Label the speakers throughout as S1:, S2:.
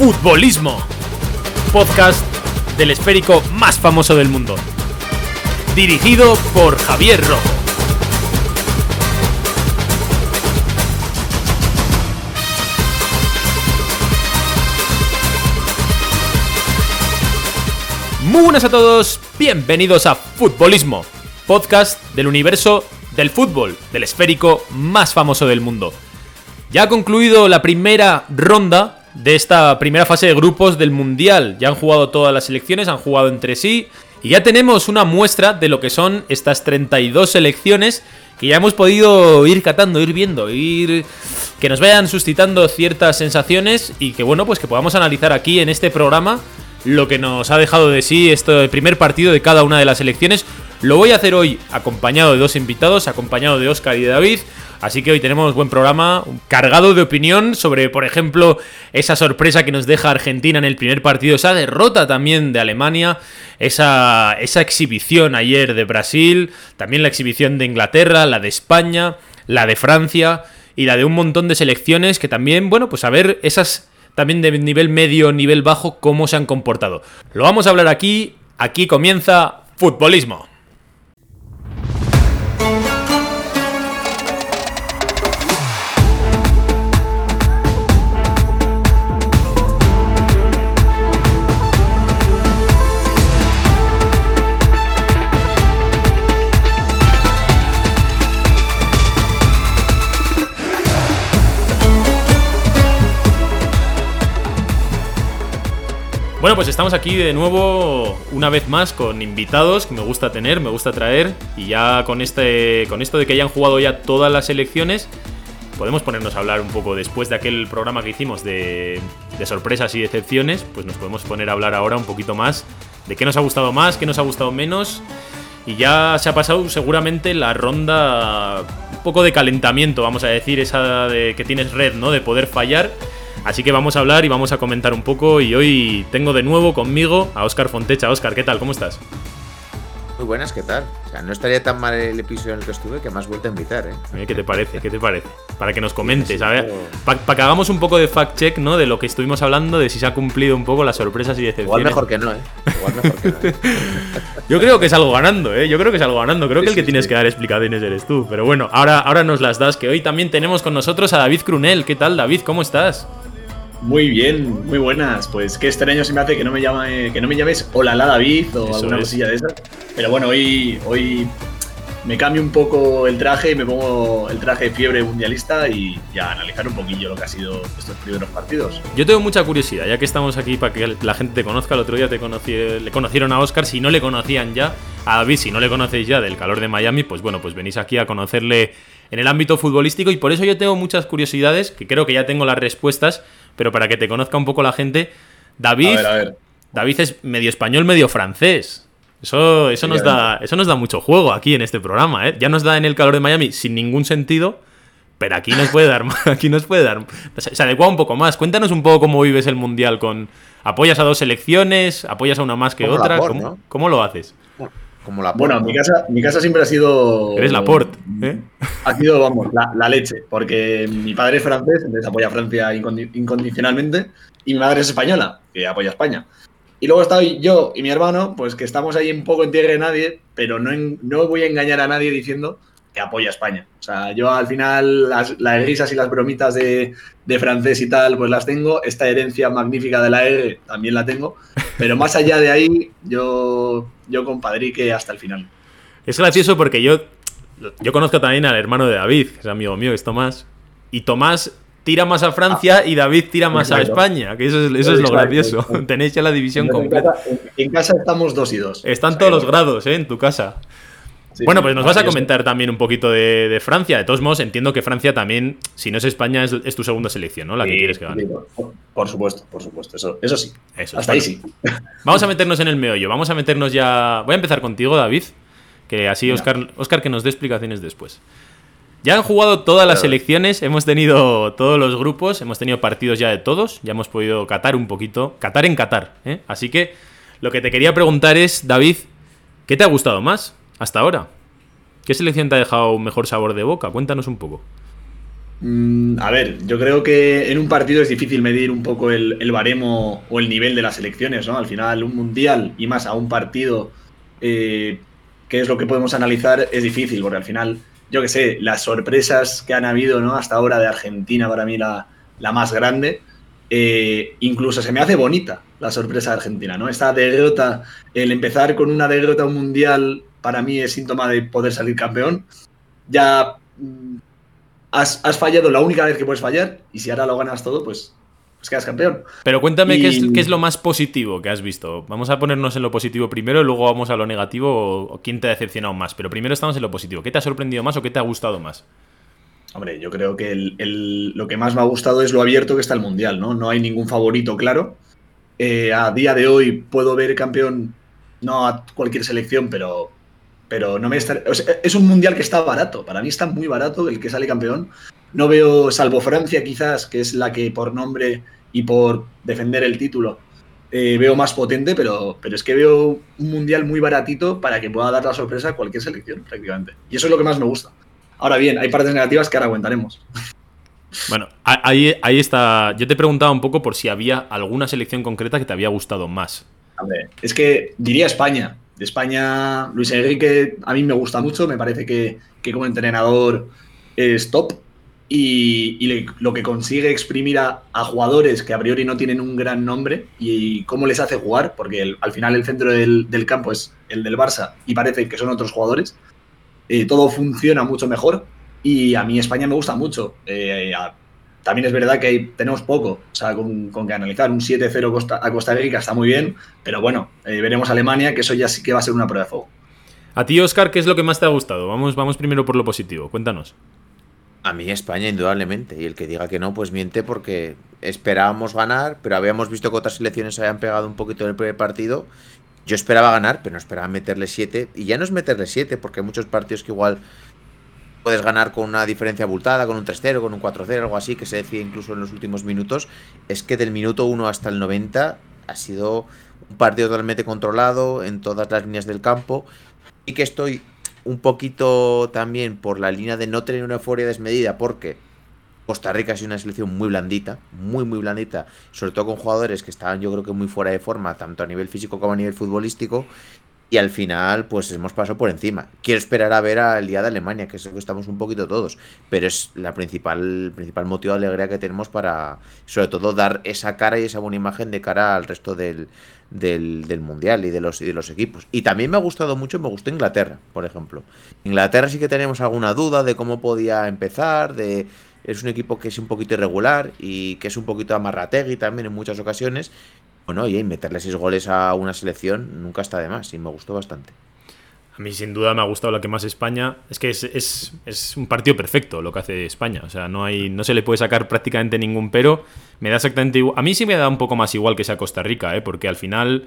S1: Futbolismo, podcast del esférico más famoso del mundo. Dirigido por Javier Rojo. Muy buenas a todos, bienvenidos a Futbolismo, podcast del universo del fútbol, del esférico más famoso del mundo. Ya ha concluido la primera ronda de esta primera fase de grupos del Mundial. Ya han jugado todas las selecciones, han jugado entre sí. Y ya tenemos una muestra de lo que son estas 32 selecciones que ya hemos podido ir catando, ir viendo, ir que nos vayan suscitando ciertas sensaciones y que bueno, pues que podamos analizar aquí en este programa lo que nos ha dejado de sí este primer partido de cada una de las selecciones. Lo voy a hacer hoy acompañado de dos invitados, acompañado de Oscar y de David. Así que hoy tenemos buen programa, cargado de opinión sobre, por ejemplo, esa sorpresa que nos deja Argentina en el primer partido, esa derrota también de Alemania, esa, esa exhibición ayer de Brasil, también la exhibición de Inglaterra, la de España, la de Francia y la de un montón de selecciones que también, bueno, pues a ver esas también de nivel medio, nivel bajo, cómo se han comportado. Lo vamos a hablar aquí, aquí comienza Futbolismo. Bueno, pues estamos aquí de nuevo una vez más con invitados que me gusta tener, me gusta traer. Y ya con este con esto de que hayan jugado ya todas las elecciones podemos ponernos a hablar un poco después de aquel programa que hicimos de, sorpresas y decepciones, pues nos podemos poner a hablar ahora un poquito más de qué nos ha gustado más, qué nos ha gustado menos. Y ya se ha pasado seguramente la ronda un poco de calentamiento, vamos a decir, esa de que tienes red, ¿no? De poder fallar Así que vamos a hablar y vamos a comentar un poco. Y hoy tengo de nuevo conmigo a Óscar Fontecha. Óscar, ¿qué tal? ¿Cómo estás?
S2: Muy buenas, ¿qué tal? O sea, no estaría tan mal el episodio en el que estuve que me has vuelto a invitar, ¿eh?
S1: eh ¿Qué te parece? ¿Qué te parece? Para que nos comentes, a ver, para que hagamos un poco de fact-check, ¿no? De lo que estuvimos hablando, de si se ha cumplido un poco las sorpresas y decepciones.
S2: Igual mejor que no, ¿eh? Igual mejor que no.
S1: Yo creo que es algo ganando, ¿eh? Yo creo que es algo ganando. Creo que el que tienes que dar explicaciones eres tú. Pero bueno, ahora, ahora nos las das, que hoy también tenemos con nosotros a David Crunel. ¿Qué tal, David? ¿Cómo estás?
S3: Muy bien, muy buenas. Pues qué extraño se me hace que no me llame, que no me llames Hola la David o alguna cosilla de esas. Pero bueno, hoy, hoy me cambio un poco el traje y me pongo el traje de fiebre mundialista y ya analizar un poquillo lo que ha sido estos primeros partidos.
S1: Yo tengo mucha curiosidad, ya que estamos aquí para que la gente te conozca. El otro día te conocí, le conocieron a Oscar, si no le conocían ya, a David, si no le conocéis ya del calor de Miami, pues bueno, pues venís aquí a conocerle en el ámbito futbolístico y por eso yo tengo muchas curiosidades, que creo que ya tengo las respuestas pero para que te conozca un poco la gente, David, David es medio español, medio francés. Eso, eso, nos da, eso nos da mucho juego aquí en este programa, ¿eh? Ya nos da en el calor de Miami sin ningún sentido, pero aquí nos puede dar, aquí nos puede dar, se adecua un poco más. Cuéntanos un poco cómo vives el mundial con, apoyas a dos selecciones, apoyas a una más que otra, ¿Cómo, lo haces?
S3: Como la bueno, mi casa, mi casa siempre ha sido.
S1: Eres la port, ¿eh?
S3: Ha sido, vamos, la, leche. Porque mi padre es francés, entonces apoya a Francia incondicionalmente. Y mi madre es española, que apoya a España. Y luego estoy yo y mi hermano, pues que estamos ahí un poco en tierra de nadie, pero no, no voy a engañar a nadie diciendo que apoya a España. O sea, yo al final las, las risas y las bromitas de, de, francés y tal, pues las tengo. Esta herencia magnífica de la R también la tengo. Pero más allá de ahí, yo, yo compadrique hasta el final.
S1: Es gracioso porque yo, yo conozco también al hermano de David, que es amigo mío, que es Tomás. Y Tomás tira más a Francia ah. y David tira más a España, que eso es, eso es lo gracioso. Tenéis ya la división completa.
S3: En casa, estamos dos y dos.
S1: Están todos los grados, ¿eh? En tu casa bueno, pues nos vas a comentar también un poquito de, Francia. De todos modos, entiendo que Francia también, si no es España, es, tu segunda selección, ¿no? La que quieres que gane.
S3: Por, supuesto, por supuesto. Eso, eso sí. Hasta ahí sí.
S1: Vamos a meternos en el meollo. Vamos a meternos ya. Voy a empezar contigo, David. Que así Oscar, Oscar que nos dé explicaciones después. Ya han jugado todas las selecciones, hemos tenido todos los grupos, hemos tenido partidos ya de todos, ya hemos podido catar un poquito, catar en catar. ¿eh? Así que lo que te quería preguntar es, David, ¿qué te ha gustado más? Hasta ahora. ¿Qué selección te ha dejado mejor sabor de boca? Cuéntanos un poco.
S3: Mm, a ver, yo creo que en un partido es difícil medir un poco el, baremo o el nivel de las elecciones, ¿no? Al final, un mundial y más a un partido, eh, que es lo que podemos analizar, es difícil, porque al final, yo que sé, las sorpresas que han habido, ¿no? Hasta ahora de Argentina, para mí la, más grande, eh, incluso se me hace bonita la sorpresa de Argentina, ¿no? Esta derrota, el empezar con una derrota un mundial, para mí es síntoma de poder salir campeón. Ya mm, has, fallado la única vez que puedes fallar y si ahora lo ganas todo, pues, pues quedas campeón.
S1: Pero cuéntame qué, es, lo más positivo que has visto. Vamos a ponernos en lo positivo primero y luego vamos a lo negativo o, quién te ha decepcionado más. Pero primero estamos en lo positivo. ¿Qué te ha sorprendido más o qué te ha gustado más?
S3: Hombre, yo creo que lo que más me ha gustado es lo abierto que está el Mundial, ¿no? No hay ningún favorito claro. Eh, a día de hoy puedo ver campeón, no a cualquier selección, pero pero no me es un mundial que está barato. Para mí está muy barato el que sale campeón. No veo, salvo Francia quizás, que es la que por nombre y por defender el título eh, veo más potente, pero, pero es que veo un mundial muy baratito para que pueda dar la sorpresa a cualquier selección, prácticamente. Y eso es lo que más me gusta. Ahora bien, hay partes negativas que ahora aguantaremos.
S1: Bueno, ahí, ahí está. Yo te preguntaba un poco por si había alguna selección concreta que te había gustado más.
S3: A ver, es que diría España, de España, Luis Enrique a mí me gusta mucho, me parece que, como entrenador es top y, lo que consigue exprimir a, jugadores que a priori no tienen un gran nombre y, cómo les hace jugar, porque al final el centro del, campo es el del Barça y parece que son otros jugadores, eh, todo funciona mucho mejor y a mí España me gusta mucho. Eh, también es verdad que tenemos poco, o sea, con, que analizar un 7-0 a Costa Rica está muy bien, pero bueno, eh, veremos Alemania, que eso ya sí que va a ser una prueba de fuego.
S1: A ti, Oscar, ¿qué es lo que más te ha gustado? Vamos, vamos primero por lo positivo, cuéntanos.
S2: A mí España, indudablemente, y el que diga que no, pues miente porque esperábamos ganar, pero habíamos visto que otras selecciones habían pegado un poquito en el primer partido. Yo esperaba ganar, pero no esperaba meterle 7, y ya no es meterle 7, porque hay muchos partidos que igual puedes ganar con una diferencia abultada, con un 3-0, con un 4-0, algo así, que se decía incluso en los últimos minutos, es que del minuto 1 hasta el 90 ha sido un partido totalmente controlado en todas las líneas del campo. Y que estoy un poquito también por la línea de no tener una euforia desmedida porque Costa Rica ha sido una selección muy blandita, muy muy blandita, sobre todo con jugadores que estaban yo creo que muy fuera de forma, tanto a nivel físico como a nivel futbolístico, y al final, pues hemos pasado por encima. Quiero esperar a ver al día de Alemania, que es que estamos un poquito todos. Pero es la principal, principal motivo de alegría que tenemos para, sobre todo, dar esa cara y esa buena imagen de cara al resto del, del, mundial y de, los, y de los equipos. Y también me ha gustado mucho, me gustó Inglaterra, por ejemplo. Inglaterra sí que tenemos alguna duda de cómo podía empezar, de es un equipo que es un poquito irregular y que es un poquito amarrategui también en muchas ocasiones, bueno, y meterle seis goles a una selección nunca está de más y me gustó bastante.
S1: A mí sin duda me ha gustado la que más España. Es que es, un partido perfecto lo que hace España. O sea, no, hay, no se le puede sacar prácticamente ningún pero. Me da exactamente igual. A mí sí me da un poco más igual que sea Costa Rica, ¿eh? porque al final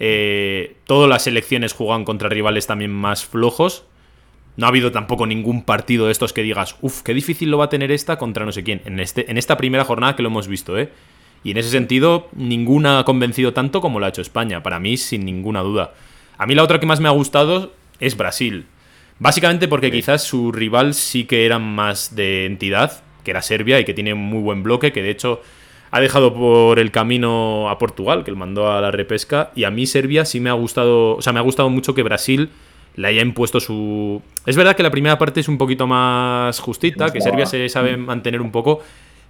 S1: eh, todas las selecciones juegan contra rivales también más flojos. No ha habido tampoco ningún partido de estos que digas, uff, qué difícil lo va a tener esta contra no sé quién. En, este, en esta primera jornada que lo hemos visto, ¿eh? Y en ese sentido, ninguna ha convencido tanto como lo ha hecho España, para mí sin ninguna duda. A mí la otra que más me ha gustado es Brasil. Básicamente porque quizás su rival sí que era más de entidad, que era Serbia y que tiene muy buen bloque, que de hecho ha dejado por el camino a Portugal, que le mandó a la repesca. Y a mí Serbia sí me ha gustado, o sea, me ha gustado mucho que Brasil le haya impuesto su... Es verdad que la primera parte es un poquito más justita, que Serbia se sabe mantener un poco,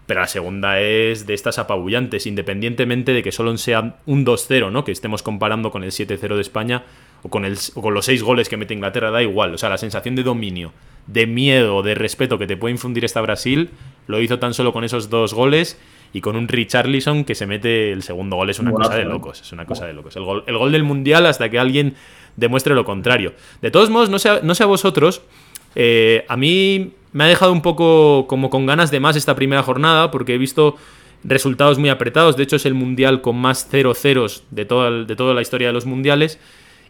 S1: pero la segunda es de estas apabullantes, independientemente de que solo sea un 2-0, ¿no? Que estemos comparando con el 7-0 de España o con, el, con los 6 goles que mete Inglaterra, da igual. O sea, la sensación de dominio, de miedo, de respeto que te puede infundir esta Brasil, lo hizo tan solo con esos dos goles y con un Richarlison que se mete el segundo gol. Es una cosa de locos, es una cosa de locos. El gol, el gol del Mundial hasta que alguien demuestre lo contrario. De todos modos, no sé, no sé a vosotros, eh, a mí me ha dejado un poco como con ganas de más esta primera jornada porque he visto resultados muy apretados. De hecho, es el mundial con más 0 ceros de toda, de toda la historia de los mundiales.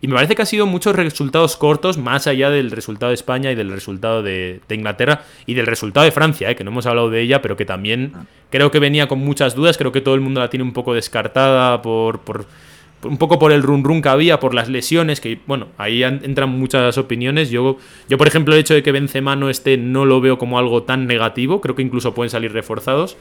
S1: Y me parece que ha sido muchos resultados cortos, más allá del resultado de España y del resultado de, Inglaterra y del resultado de Francia, eh, que no hemos hablado de ella, pero que también creo que venía con muchas dudas. Creo que todo el mundo la tiene un poco descartada por, por un poco por el run run que había, por las lesiones, que bueno, ahí entran muchas opiniones. Yo, yo, por ejemplo, el hecho de que Benzema no esté no lo veo como algo tan negativo, creo que incluso pueden salir reforzados.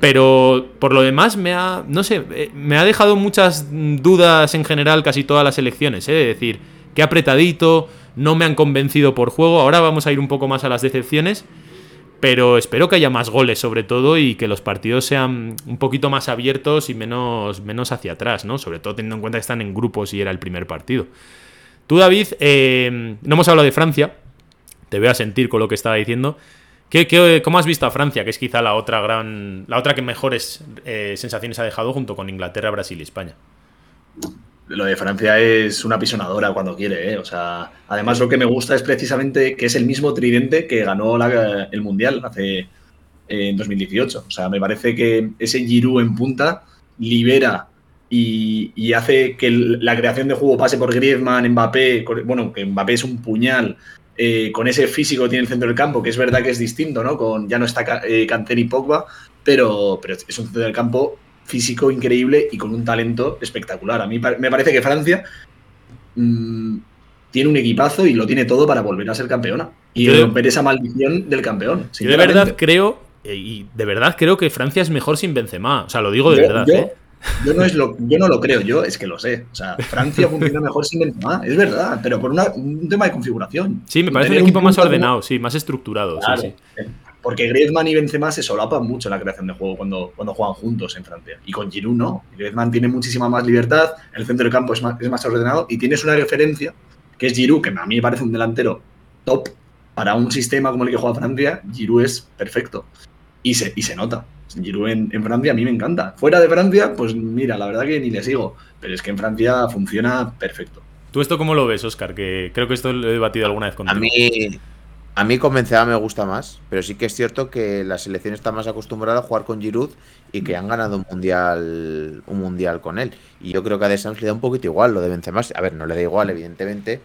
S1: Pero por lo demás me ha, no sé, eh, me ha dejado muchas dudas en general casi todas las elecciones, ¿eh? es decir, que apretadito, no me han convencido por juego, ahora vamos a ir un poco más a las decepciones pero espero que haya más goles sobre todo y que los partidos sean un poquito más abiertos y menos, menos hacia atrás, ¿no? Sobre todo teniendo en cuenta que están en grupos y era el primer partido. Tú, David, eh, no hemos hablado de Francia, te voy a sentir con lo que estaba diciendo. ¿Qué, cómo has visto a Francia, que es quizá la otra gran, la otra que mejores eh, sensaciones ha dejado junto con Inglaterra, Brasil y España?
S3: Lo de Francia es una pisonadora cuando quiere, ¿eh? O sea, además lo que me gusta es precisamente que es el mismo tridente que ganó el Mundial hace en 2018. O sea, me parece que ese Giroud en punta libera y, hace que la creación de juego pase por Griezmann, Mbappé, bueno, que Mbappé es un puñal, eh, con ese físico tiene el centro del campo, que es verdad que es distinto, ¿no? Con, ya no está eh, y Pogba, pero, pero es un centro del campo físico increíble y con un talento espectacular. A mí me parece que Francia mm, tiene un equipazo y lo tiene todo para volver a ser campeona y romper esa maldición del campeón.
S1: Yo de verdad creo, eh, y de verdad creo que Francia es mejor sin Benzema. O sea, lo digo de verdad.
S3: Yo,
S1: ¿eh?
S3: yo, no es lo, yo no lo creo, yo es que lo sé. O sea, Francia funciona mejor sin Benzema, es verdad, pero por un tema de configuración.
S1: Sí, me parece un equipo más ordenado, sí, más estructurado. sí, sí.
S3: Porque Griezmann y Benzema se solapan mucho en la creación de juego cuando, cuando juegan juntos en Francia. Y con Giroud no. Griezmann tiene muchísima más libertad, el centro del campo es más, es más ordenado y tienes una referencia que es Giroud, que a mí me parece un delantero top para un sistema como el que juega Francia. Giroud es perfecto. Y se, y se nota. Giroud en, en, Francia a mí me encanta. Fuera de Francia, pues mira, la verdad que ni le sigo. Pero es que en Francia funciona perfecto.
S1: ¿Tú esto cómo lo ves, Oscar? Que creo que esto lo he debatido alguna vez contigo.
S2: A mí, a mí con Benzema me gusta más, pero sí que es cierto que la selección está más acostumbrada a jugar con Giroud y que han ganado un mundial un mundial con él. Y yo creo que a Deschamps le da un poquito igual lo de Benzema. A ver, no le da igual, evidentemente,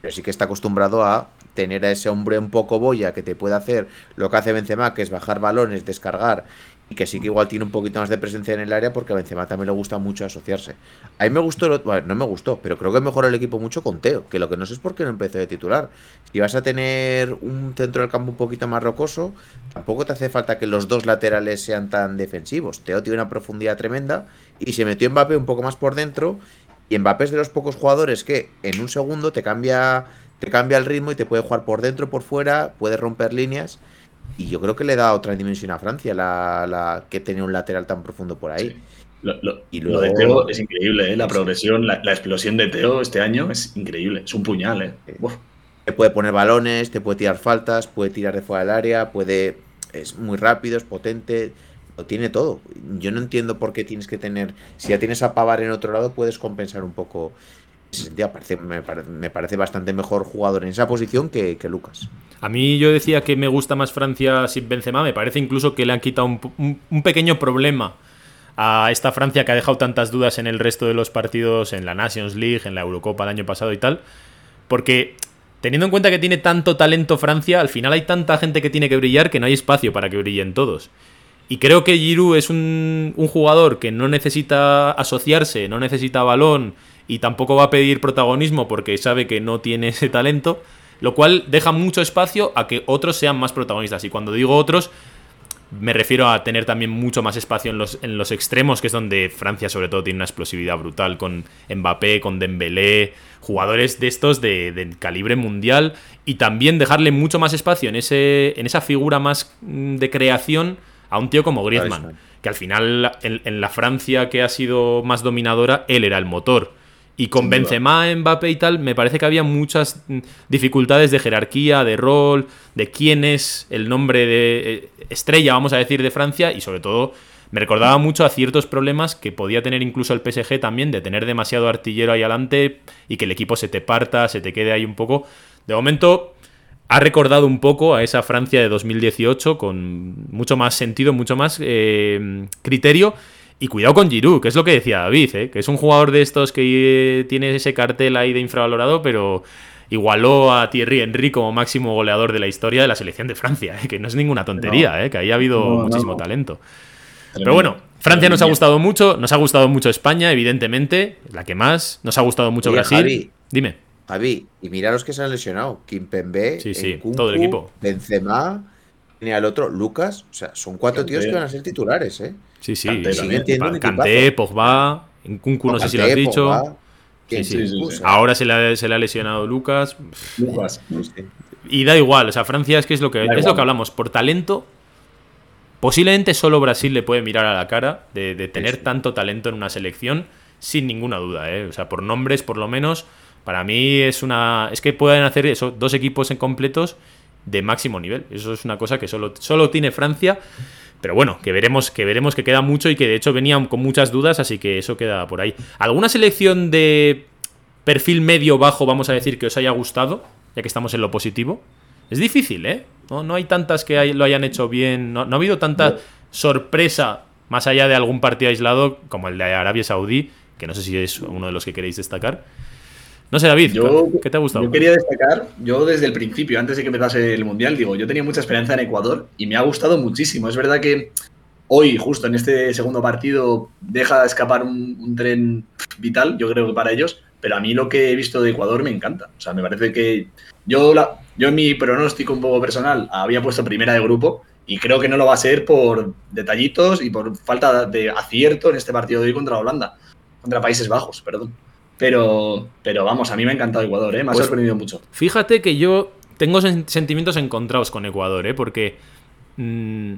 S2: pero sí que está acostumbrado a tener a ese hombre un poco boya que te puede hacer lo que hace Benzema, que es bajar balones, descargar y que sí que igual tiene un poquito más de presencia en el área porque a Benzema también le gusta mucho asociarse. A mí me gustó, bueno, no me gustó, pero creo que mejoró el equipo mucho con Teo, que lo que no sé es por qué no empezó de titular. Si vas a tener un centro del campo un poquito más rocoso, tampoco te hace falta que los dos laterales sean tan defensivos. Teo tiene una profundidad tremenda y se metió Mbappé un poco más por dentro y Mbappé es de los pocos jugadores que en un segundo te cambia te cambia el ritmo y te puede jugar por dentro, por fuera, puede romper líneas y yo creo que le da otra dimensión a Francia, la, que tenía un lateral tan profundo por ahí.
S3: Lo, y lo de Teo es increíble, ¿eh? la progresión, la, explosión de Teo este año es increíble, es un puñal. ¿eh?
S2: Te puede poner balones, te puede tirar faltas, puede tirar de fuera del área, puede es muy rápido, es potente, lo tiene todo. Yo no entiendo por qué tienes que tener, si ya tienes a Pavar en otro lado, puedes compensar un poco me, parece, bastante mejor jugador en esa posición que, Lucas.
S1: A mí yo decía que me gusta más Francia sin Benzema, me parece incluso que le han quitado un, pequeño problema a esta Francia que ha dejado tantas dudas en el resto de los partidos, en la Nations League, en la Eurocopa el año pasado y tal, porque teniendo en cuenta que tiene tanto talento Francia, al final hay tanta gente que tiene que brillar que no hay espacio para que brillen todos. Y creo que Giroud es un jugador que no necesita asociarse, no necesita balón y tampoco va a pedir protagonismo porque sabe que no tiene ese talento, lo cual deja mucho espacio a que otros sean más protagonistas. Y cuando digo otros, me refiero a tener también mucho más espacio en los, en los extremos, que es donde Francia sobre todo tiene una explosividad brutal con Mbappé, con Dembélé, jugadores de estos de, calibre mundial y también dejarle mucho más espacio en, ese, en esa figura más mm, de creación a un tío como Griezmann, que al final en, en la Francia que ha sido más dominadora, él era el motor. Y con Benzema, Mbappé y tal, me parece que había muchas mm, dificultades de jerarquía, de rol, de quién es el nombre de eh, estrella, vamos a decir, de Francia. Y sobre todo me recordaba mucho a ciertos problemas que podía tener incluso el PSG también, de tener demasiado artillero ahí adelante y que el equipo se te parta, se te quede ahí un poco. De momento ha recordado un poco a esa Francia de 2018 con mucho más sentido, mucho más eh, criterio y cuidado con Giroud, que es lo que decía David, ¿eh? que es un jugador de estos que tiene ese cartel ahí de infravalorado, pero igualó a Thierry Henry como máximo goleador de la historia de la selección de Francia, ¿eh? que no es ninguna tontería, ¿eh? que ahí ha habido muchísimo talento. Pero bueno, Francia nos ha gustado mucho, nos ha gustado mucho España, evidentemente, la que más. Nos ha gustado mucho
S2: Oye,
S1: Brasil.
S2: Javi.
S1: Dime.
S2: Javi, y mira los que se han lesionado. Kimpembe,
S1: Sí, sí,
S2: Nkunku,
S1: todo el equipo.
S2: Benzema, y al otro, Lucas. O sea, son cuatro tíos que van a ser titulares, ¿eh?
S1: Sí, sí.
S3: Kanté
S1: sí.
S2: Tiene equipazo.
S1: Pogba, Nkunku, no sé si lo has dicho.
S2: Pogba, ¿quién?
S1: Sí, sí,
S3: sí,
S2: O
S3: sí.
S2: sea,
S1: Ahora se le, ha, se le ha lesionado Lucas.
S3: Lucas.
S1: Y da igual, o sea, Francia es que es lo que,
S3: Da
S1: es lo que hablamos. Por talento, posiblemente solo Brasil le puede mirar a la cara de, de tener
S2: sí.
S1: tanto talento en una selección, sin ninguna duda, ¿eh? O sea, por nombres, por lo menos, para mí es una. Es que pueden hacer eso, dos equipos en completos de máximo nivel. Eso es una cosa que solo, solo tiene Francia. Pero bueno, que veremos, que veremos que queda mucho y que de hecho venían con muchas dudas, así que eso queda por ahí. ¿Alguna selección de perfil medio bajo, vamos a decir, que os haya gustado? Ya que estamos en lo positivo. Es difícil, ¿eh? No, no hay tantas que hay- lo hayan hecho bien. No, no ha habido tanta
S3: No.
S1: sorpresa más allá de algún partido aislado como el de Arabia Saudí, que no sé si es uno de los que queréis destacar. No sé, David,
S3: Yo,
S1: ¿qué te ha gustado?
S3: Yo quería destacar, yo desde el principio, antes de que empezase el Mundial, digo, yo tenía mucha esperanza en Ecuador y me ha gustado muchísimo. Es verdad que hoy, justo en este segundo partido, deja escapar un, un tren vital, yo creo que para ellos, pero a mí lo que he visto de Ecuador me encanta. O sea, me parece que yo, la, yo en mi pronóstico un poco personal había puesto primera de grupo y creo que no lo va a ser por detallitos y por falta de acierto en este partido de hoy contra Holanda, contra Países Bajos, perdón. Pero, pero vamos, a mí me ha encantado Ecuador, ¿eh? me ha
S1: Pues-
S3: sorprendido mucho.
S1: Fíjate que yo tengo sen- sentimientos encontrados con Ecuador, ¿eh? Porque mm,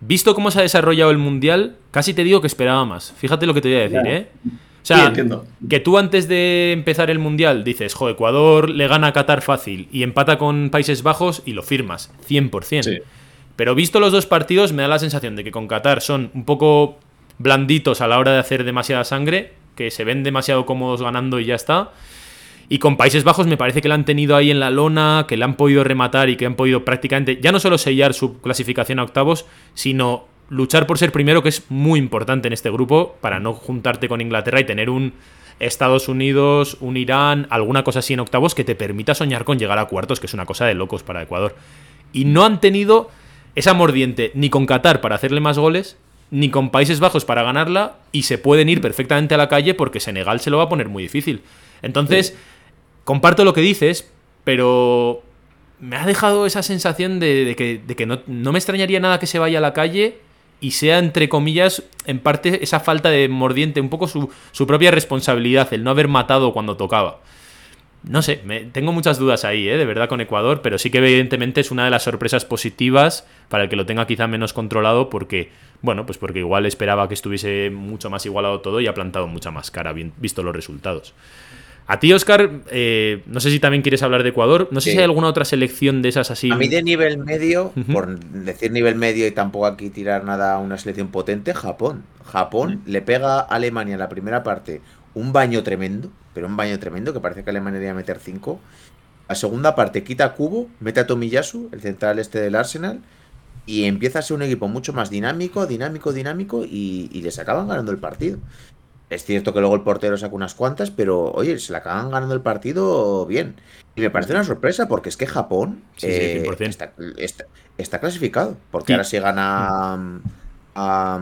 S1: visto cómo se ha desarrollado el Mundial, casi te digo que esperaba más. Fíjate lo que te voy a decir. ¿eh? O sea,
S3: sí, entiendo.
S1: que tú antes de empezar el Mundial dices, jo, Ecuador le gana a Qatar fácil y empata con Países Bajos y lo firmas, 100%.
S3: Sí.
S1: Pero visto los dos partidos, me da la sensación de que con Qatar son un poco blanditos a la hora de hacer demasiada sangre, que se ven demasiado cómodos ganando y ya está. Y con Países Bajos me parece que la han tenido ahí en la lona, que le han podido rematar y que han podido prácticamente ya no solo sellar su clasificación a octavos, sino luchar por ser primero, que es muy importante en este grupo, para no juntarte con Inglaterra y tener un Estados Unidos, un Irán, alguna cosa así en octavos que te permita soñar con llegar a cuartos, que es una cosa de locos para Ecuador. Y no han tenido esa mordiente ni con Qatar para hacerle más goles, ni con Países Bajos para ganarla, y se pueden ir perfectamente a la calle porque Senegal se lo va a poner muy difícil. Entonces, comparto lo que dices, pero me ha dejado esa sensación de, de que, de que no, no me extrañaría nada que se vaya a la calle y sea, entre comillas, en parte esa falta de mordiente, un poco su, su propia responsabilidad, el no haber matado cuando tocaba. No sé, me- tengo muchas dudas ahí, ¿eh? de verdad, con Ecuador, pero sí que evidentemente es una de las sorpresas positivas para el que lo tenga quizá menos controlado, porque, bueno, pues porque igual esperaba que estuviese mucho más igualado todo y ha plantado mucha más cara, bien- visto los resultados. A ti, Oscar, eh, no sé si también quieres hablar de Ecuador, no sé
S2: Sí.
S1: si hay alguna otra selección de esas así.
S2: A mí de nivel medio, por decir nivel medio y tampoco aquí tirar nada a una selección potente, Japón. Japón le pega a Alemania en la primera parte un baño tremendo, pero un baño tremendo, que parece que Alemania a meter 5. La segunda parte quita a Kubo, mete a Tomiyasu, el central este del Arsenal, y empieza a ser un equipo mucho más dinámico, dinámico, dinámico, y, y les acaban ganando el partido. Es cierto que luego el portero saca unas cuantas, pero oye, se le acaban ganando el partido bien. Y me parece una sorpresa porque es que Japón
S1: Sí,
S2: eh,
S1: 100%.
S2: está, está- está clasificado. Porque
S1: Sí.
S2: ahora si gana a,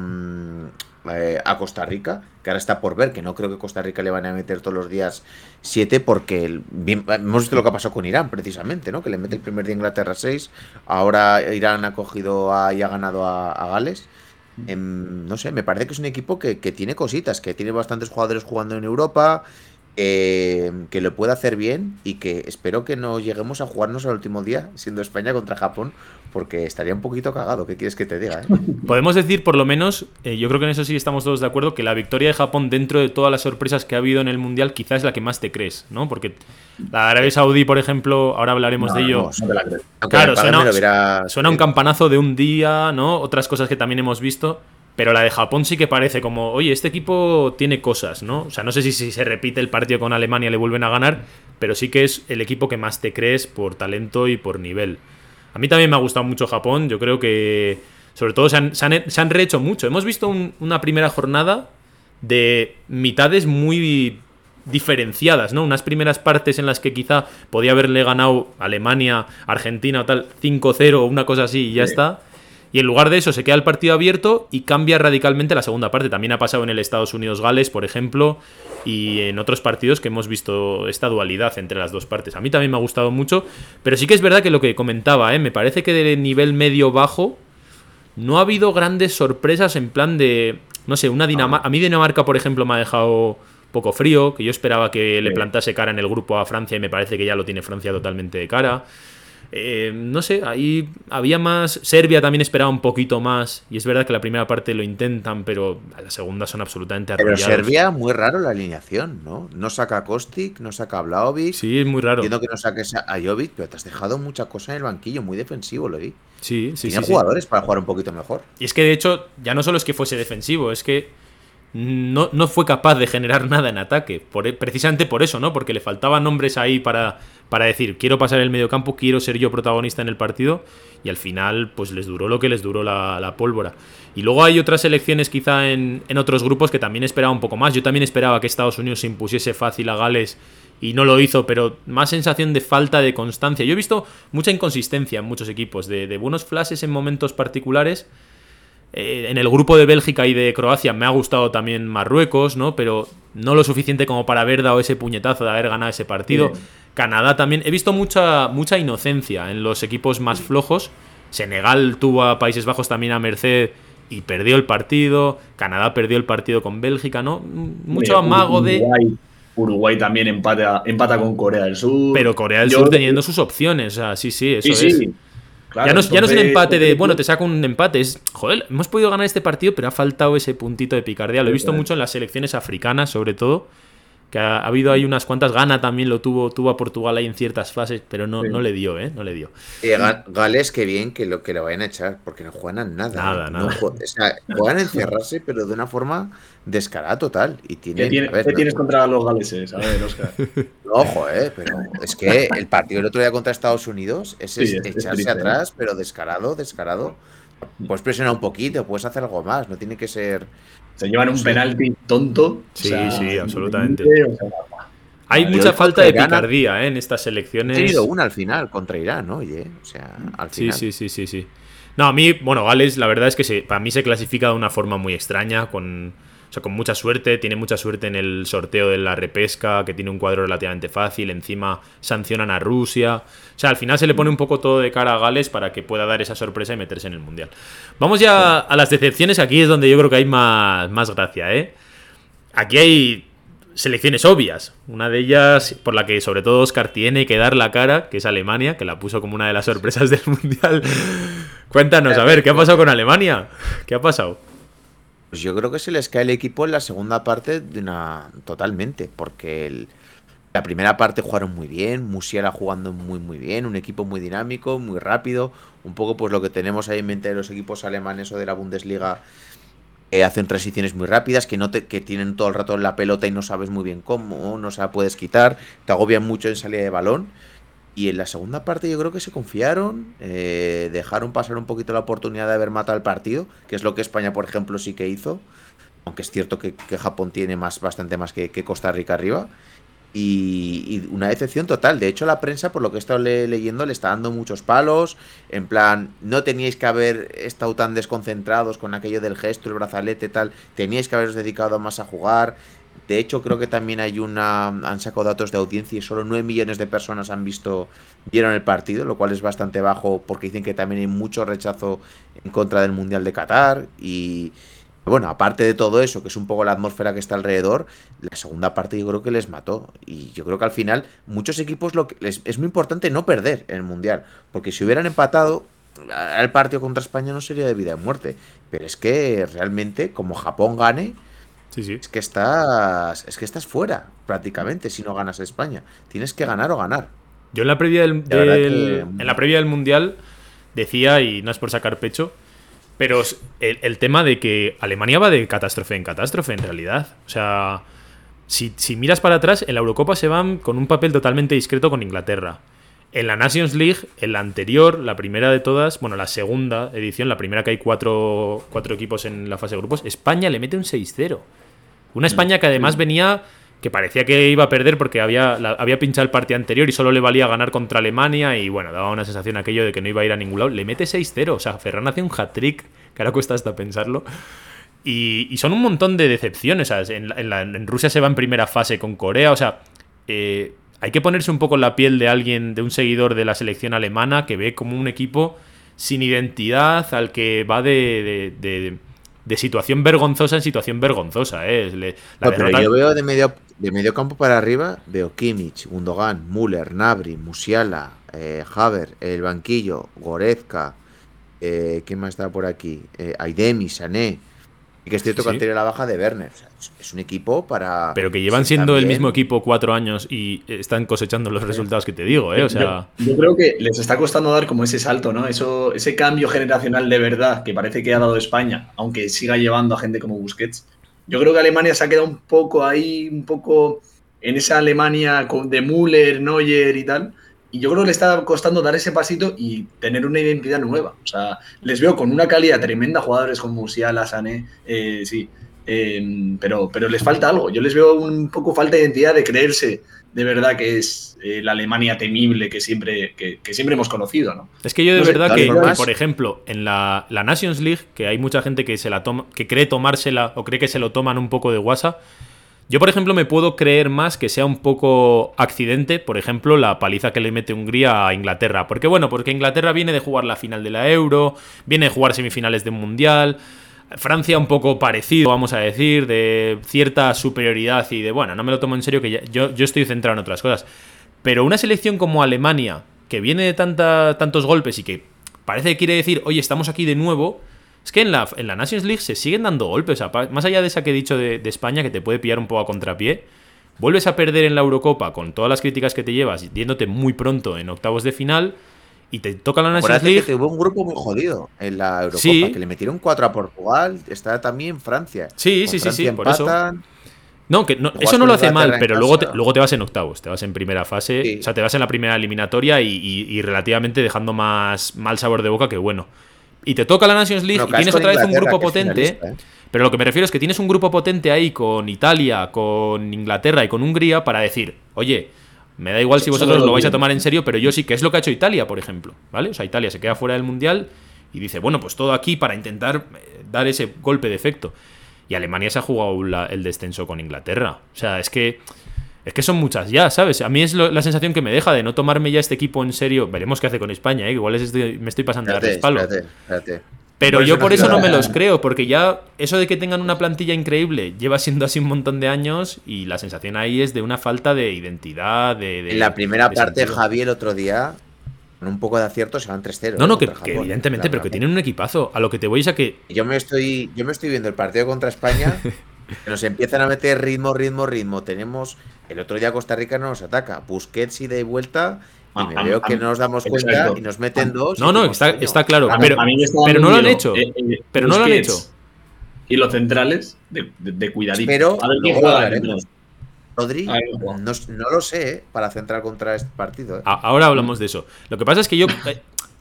S2: eh, a Costa Rica, que ahora está por ver, que no creo que Costa Rica le van a meter todos los días 7 porque el- hemos visto lo que ha pasado con Irán precisamente, ¿no? Que le mete el primer día Inglaterra 6, ahora Irán ha cogido y ha ganado a, Gales. Em, no sé, me parece que es un equipo que, tiene cositas, que tiene bastantes jugadores jugando en Europa, eh, que lo puede hacer bien y que espero que no lleguemos a jugarnos al último día, siendo España contra Japón, porque estaría un poquito cagado. ¿Qué quieres que te diga? eh?
S1: Podemos decir, por lo menos, eh, yo creo que en eso sí estamos todos de acuerdo, que la victoria de Japón dentro de todas las sorpresas que ha habido en el Mundial quizás es la que más te crees, ¿no? Porque la de Arabia Saudí, por ejemplo, ahora hablaremos
S3: No,
S1: de ello,
S3: no, no la
S1: Claro, suena-
S2: hubiera-
S1: un campanazo de un día, ¿no? Otras cosas que también hemos visto, pero la de Japón sí que parece como, oye, este equipo tiene cosas, ¿no? O sea, no sé si, si se repite el partido con Alemania y le vuelven a ganar, pero sí que es el equipo que más te crees por talento y por nivel. A mí también me ha gustado mucho Japón, yo creo que sobre todo se han, se han- se han rehecho mucho. Hemos visto un- una primera jornada de mitades muy diferenciadas, ¿no? Unas primeras partes en las que quizá podía haberle ganado Alemania, Argentina o tal 5-0 o una cosa así y ya
S3: Sí.
S1: está. Y en lugar de eso se queda el partido abierto y cambia radicalmente la segunda parte. También ha pasado en el Estados Unidos-Gales, por ejemplo, y en otros partidos que hemos visto esta dualidad entre las dos partes. A mí también me ha gustado mucho, pero sí que es verdad que lo que comentaba, ¿eh? me parece que de nivel medio-bajo no ha habido grandes sorpresas en plan de, no sé, una Dinamarca... A mí Dinamarca, por ejemplo, me ha dejado poco frío, que yo esperaba que le plantase cara en el grupo a Francia y me parece que ya lo tiene Francia totalmente de cara. Eh, no sé, ahí había más. Serbia también esperaba un poquito más. Y es verdad que la primera parte lo intentan, pero la segunda son absolutamente
S2: arrollados. Pero Serbia, muy raro la alineación, ¿no? No saca a Kostic, no saca a Blaovic.
S1: Sí, es muy raro.
S2: Entiendo que no saques a Jovic, pero te has dejado mucha cosa en el banquillo, muy defensivo, lo vi.
S1: Sí, sí,
S2: Tiene jugadores para jugar un poquito mejor.
S1: Y es que de hecho, ya no solo es que fuese defensivo, es que no, no, fue capaz de generar nada en ataque. E, precisamente por eso, ¿no? Porque le faltaban nombres ahí para, para decir, quiero pasar el medio campo, quiero ser yo protagonista en el partido. Y al final, pues les duró lo que les duró la, pólvora. Y luego hay otras elecciones quizá en, en, otros grupos que también esperaba un poco más. Yo también esperaba que Estados Unidos se impusiese fácil a Gales y no lo hizo, pero más sensación de falta de constancia. Yo he visto mucha inconsistencia en muchos equipos, de, de buenos flashes en momentos particulares eh, en el grupo de Bélgica y de Croacia me ha gustado también Marruecos, ¿no? Pero no lo suficiente como para haber dado ese puñetazo de haber ganado ese partido. Canadá también. He visto mucha, mucha inocencia en los equipos más flojos. Senegal tuvo a Países Bajos también a merced y perdió el partido. Canadá perdió el partido con Bélgica, ¿no? Mucho amago de.
S3: Uruguay también empata, empata con Corea del Sur.
S1: Pero Corea del Sur teniendo sus opciones. O sea, sí, sí, eso es ya, no, es un empate de, bueno, te saco un empate. Es, joder, hemos podido ganar este partido, pero ha faltado ese puntito de picardía. Lo he visto mucho en las selecciones africanas, sobre todo. Que ha, habido ahí unas cuantas. Gana también lo tuvo, tuvo a Portugal ahí en ciertas fases, pero no, no le dio, ¿eh? No le dio.
S2: Gales, qué bien que lo que lo vayan a echar, porque no juegan a nada.
S1: Nada, nada.
S2: o sea, juegan a encerrarse, pero de una forma descarada total. Y
S3: tienen, ¿Qué, tienes contra los galeses? A ver, Oscar.
S2: Ojo, eh, pero es que el partido el otro día contra Estados Unidos es, echarse atrás, pero descarado, descarado. Puedes presionar un poquito, puedes hacer algo más, no tiene que ser.
S3: Se llevan un penalti tonto.
S1: Sí, sí, absolutamente. Hay mucha falta de picardía ¿eh? en estas elecciones.
S2: He tenido una al final contra Irán, oye. O sea, al final.
S1: Sí, sí, sí, sí, sí. No, a mí, bueno, Gales, la verdad es que para mí se clasifica de una forma muy extraña, con sea, con mucha suerte, tiene mucha suerte en el sorteo de la repesca, que tiene un cuadro relativamente fácil, encima sancionan a Rusia. O sea, al final se le pone un poco todo de cara a Gales para que pueda dar esa sorpresa y meterse en el Mundial. Vamos ya a las decepciones, aquí es donde yo creo que hay más, más gracia, ¿eh? Aquí hay selecciones obvias. Una de ellas, por la que sobre todo Oscar tiene que dar la cara, que es Alemania, que la puso como una de las sorpresas del Mundial. Cuéntanos, a ver, ¿qué ha pasado con Alemania? ¿Qué ha pasado?
S2: Pues yo creo que se les cae el equipo en la segunda parte totalmente, porque la primera parte jugaron muy bien, Musiala jugando muy muy bien, un equipo muy dinámico, muy rápido, un poco pues lo que tenemos ahí en mente de los equipos alemanes o de la Bundesliga que hacen transiciones muy rápidas, que no te, que tienen todo el rato la pelota y no sabes muy bien cómo, no se la puedes quitar, te agobian mucho en salida de balón. Y en la segunda parte yo creo que se confiaron, eh, dejaron pasar un poquito la oportunidad de haber matado el partido, que es lo que España, por ejemplo, sí que hizo. Aunque es cierto que, Japón tiene más, bastante más que, Costa Rica arriba. Y, una decepción total. De hecho, la prensa, por lo que he estado leyendo, le está dando muchos palos. En plan, no teníais que haber estado tan desconcentrados con aquello del gesto, el brazalete, tal. Teníais que haberos dedicado más a jugar. De hecho, creo que también hay una. Han sacado datos de audiencia y solo 9 millones de personas han visto. Vieron el partido, lo cual es bastante bajo porque dicen que también hay mucho rechazo en contra del Mundial de Qatar. Y. Bueno, aparte de todo eso, que es un poco la atmósfera que está alrededor, la segunda parte yo creo que les mató. Y yo creo que al final, muchos equipos lo que es muy importante no perder el Mundial. Porque si hubieran empatado, el partido contra España no sería de vida y muerte. Pero es que realmente, como Japón gane, es que estás. Es que estás fuera, prácticamente, si no ganas España. Tienes que ganar o ganar.
S1: Yo en la previa del, en la previa del Mundial decía, y no es por sacar pecho, pero el, tema de que Alemania va de catástrofe en catástrofe, en realidad. O sea, si, si, miras para atrás, en la Eurocopa se van con un papel totalmente discreto con Inglaterra. En la Nations League, en la anterior, la primera de todas, bueno, la segunda edición, la primera que hay cuatro, cuatro equipos en la fase de grupos, España le mete un 6-0. Una España que además venía que parecía que iba a perder porque había, había pinchado el partido anterior y solo le valía ganar contra Alemania y bueno, daba una sensación aquello de que no iba a ir a ningún lado. Le mete 6-0, o sea, Ferran hace un hat-trick, que ahora cuesta hasta pensarlo. Y, son un montón de decepciones. En, Rusia se va en primera fase con Corea, o sea, eh, hay que ponerse un poco en la piel de alguien, de un seguidor de la selección alemana que ve como un equipo sin identidad al que va de de situación vergonzosa en situación vergonzosa. ¿eh?
S2: pero yo veo de medio, de medio campo para arriba, veo Kimmich, Gundogan, Müller, Nabri, Musiala, eh, Haver, el banquillo, Goretzka, eh, ¿quién más está por aquí? Eh, Aidemi, Sané. Y que es cierto que han tenido la baja de Werner. es un equipo para.
S1: Pero que llevan siendo el mismo equipo cuatro años y están cosechando los resultados que te digo, ¿eh? O sea.
S3: Yo, creo que les está costando dar como ese salto, ¿no? Eso, ese cambio generacional de verdad que parece que ha dado España, aunque siga llevando a gente como Busquets. Yo creo que Alemania se ha quedado un poco ahí, un poco en esa Alemania de Müller, Neuer y tal y yo creo que le está costando dar ese pasito y tener una identidad nueva. O sea, les veo con una calidad tremenda, jugadores como Musiala, Sané, eh, sí, em, pero, pero les falta algo. Yo les veo un poco falta de identidad de creerse de verdad que es eh, la Alemania temible que siempre, que, siempre hemos conocido, ¿no?
S1: Es que yo de verdad que, por ejemplo, en la, la, Nations League, que hay mucha gente que se la toma, que cree tomársela o cree que se lo toman un poco de guasa, yo, por ejemplo, me puedo creer más que sea un poco accidente, por ejemplo, la paliza que le mete Hungría a Inglaterra. Porque, bueno, porque Inglaterra viene de jugar la final de la Euro, viene de jugar semifinales de un Mundial. Francia un poco parecido, vamos a decir, de cierta superioridad y de, bueno, no me lo tomo en serio, que yo, yo estoy centrado en otras cosas. Pero una selección como Alemania, que viene de tantos golpes y que parece que quiere decir, oye, estamos aquí de nuevo, es que en la, en la Nations League se siguen dando golpes. Más allá de esa que he dicho de, España, que te puede pillar un poco a contrapié, vuelves a perder en la Eurocopa con todas las críticas que te llevas, yéndote muy pronto en octavos de final, y te toca la Nations League.
S2: Que hubo un grupo muy jodido en la Eurocopa, que le metieron 4 a Portugal, está también Francia.
S1: Sí, sí, sí, sí, por eso. No, que eso no lo hace mal, pero luego te, luego te vas en octavos, te vas en primera fase, o sea, te vas en la primera eliminatoria y, y relativamente dejando más mal sabor de boca que bueno y te toca la Nations League y tienes otra vez un grupo potente. ¿eh? Pero lo que me refiero es que tienes un grupo potente ahí con Italia, con Inglaterra y con Hungría para decir, oye, me da igual si vosotros lo vais a tomar en serio, pero yo sí, que es lo que ha hecho Italia, por ejemplo. ¿Vale? O sea, Italia se queda fuera del Mundial y dice, bueno, pues todo aquí para intentar eh, dar ese golpe de efecto. Y Alemania se ha jugado el descenso con Inglaterra. O sea, es que es que son muchas ya, ¿sabes? A mí es la sensación que me deja de no tomarme ya este equipo en serio. Veremos qué hace con España, ¿eh? Igual es me estoy pasando de respaldo. Pero yo por eso no me los creo, porque ya eso de que tengan una plantilla increíble lleva siendo así un montón de años y la sensación ahí es de una falta de identidad, de...
S2: en la primera parte, Javier, el otro día, con un poco de acierto, se van 3-0.
S1: No, no, que, evidentemente, pero que tienen un equipazo. A lo que te voy es a que...
S2: Yo me estoy, yo me estoy viendo el partido contra España, nos empiezan a meter ritmo, ritmo, ritmo. Tenemos el otro día Costa Rica no nos ataca. Busquets y de vuelta. Y ah, me veo que no nos damos cuenta y nos meten dos.
S1: No, no, está, está, claro. Pero, pero no lo han hecho. Eh, eh, pero no lo han hecho.
S3: Y los centrales, de, de, cuidadito.
S2: Pero a ver quién juega. Rodri, no, no, lo sé ¿eh? para centrar contra este partido.
S1: Ahora hablamos de eso. Lo que pasa es que yo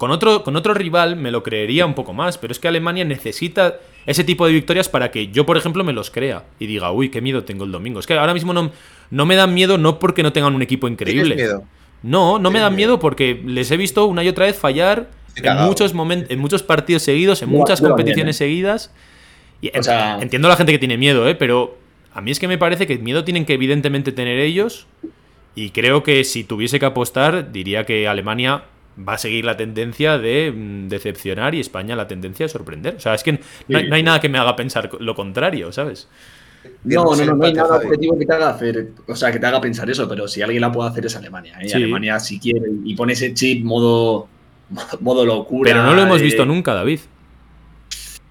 S1: con otro, con otro rival me lo creería un poco más, pero es que Alemania necesita ese tipo de victorias para que yo, por ejemplo, me los crea y diga, uy, qué miedo tengo el domingo. Es que ahora mismo no, no me dan miedo no porque no tengan un equipo increíble. Miedo? No, no me dan miedo? porque les he visto una y otra vez fallar en muchos, momentos, en muchos partidos seguidos, en muchas competiciones ¿eh? seguidas. Y, entiendo a la gente que tiene miedo, ¿eh? pero a mí es que me parece que miedo tienen que evidentemente tener ellos. Y creo que si tuviese que apostar, diría que Alemania va a seguir la tendencia de mm, decepcionar y España la tendencia de sorprender. O sea, es que no hay, nada que me haga pensar lo contrario, ¿sabes?
S3: No, no, no, no hay nada objetivo que te haga hacer, o sea, que te haga pensar eso, pero si alguien la puede hacer es Alemania. ¿eh? Alemania si quiere y pone ese chip modo, modo locura.
S1: Pero no lo hemos visto nunca, David.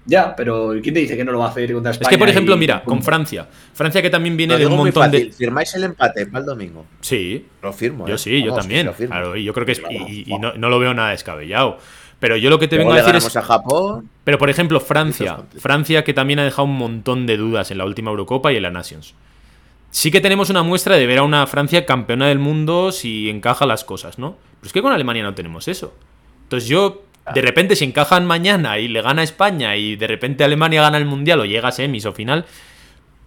S3: Ya, pero ¿quién te dice que no lo va a hacer contra España?
S1: Es que, por ejemplo, mira, con Francia. Francia que también viene de un montón de.
S2: ¿Firmáis el empate para el domingo?
S1: Sí.
S2: Lo firmo.
S1: Yo ¿eh? sí, yo también. Claro, y yo creo que es. Y, no, lo veo nada descabellado. Pero yo lo que te vengo a decir es.
S2: A Japón.
S1: Pero, por ejemplo, Francia. Francia que también ha dejado un montón de dudas en la última Eurocopa y en la Nations. Sí que tenemos una muestra de ver a una Francia campeona del mundo si encaja las cosas, ¿no? Pero es que con Alemania no tenemos eso. Entonces yo de repente, si encajan mañana y le gana España y de repente Alemania gana el mundial o llega a semis o final,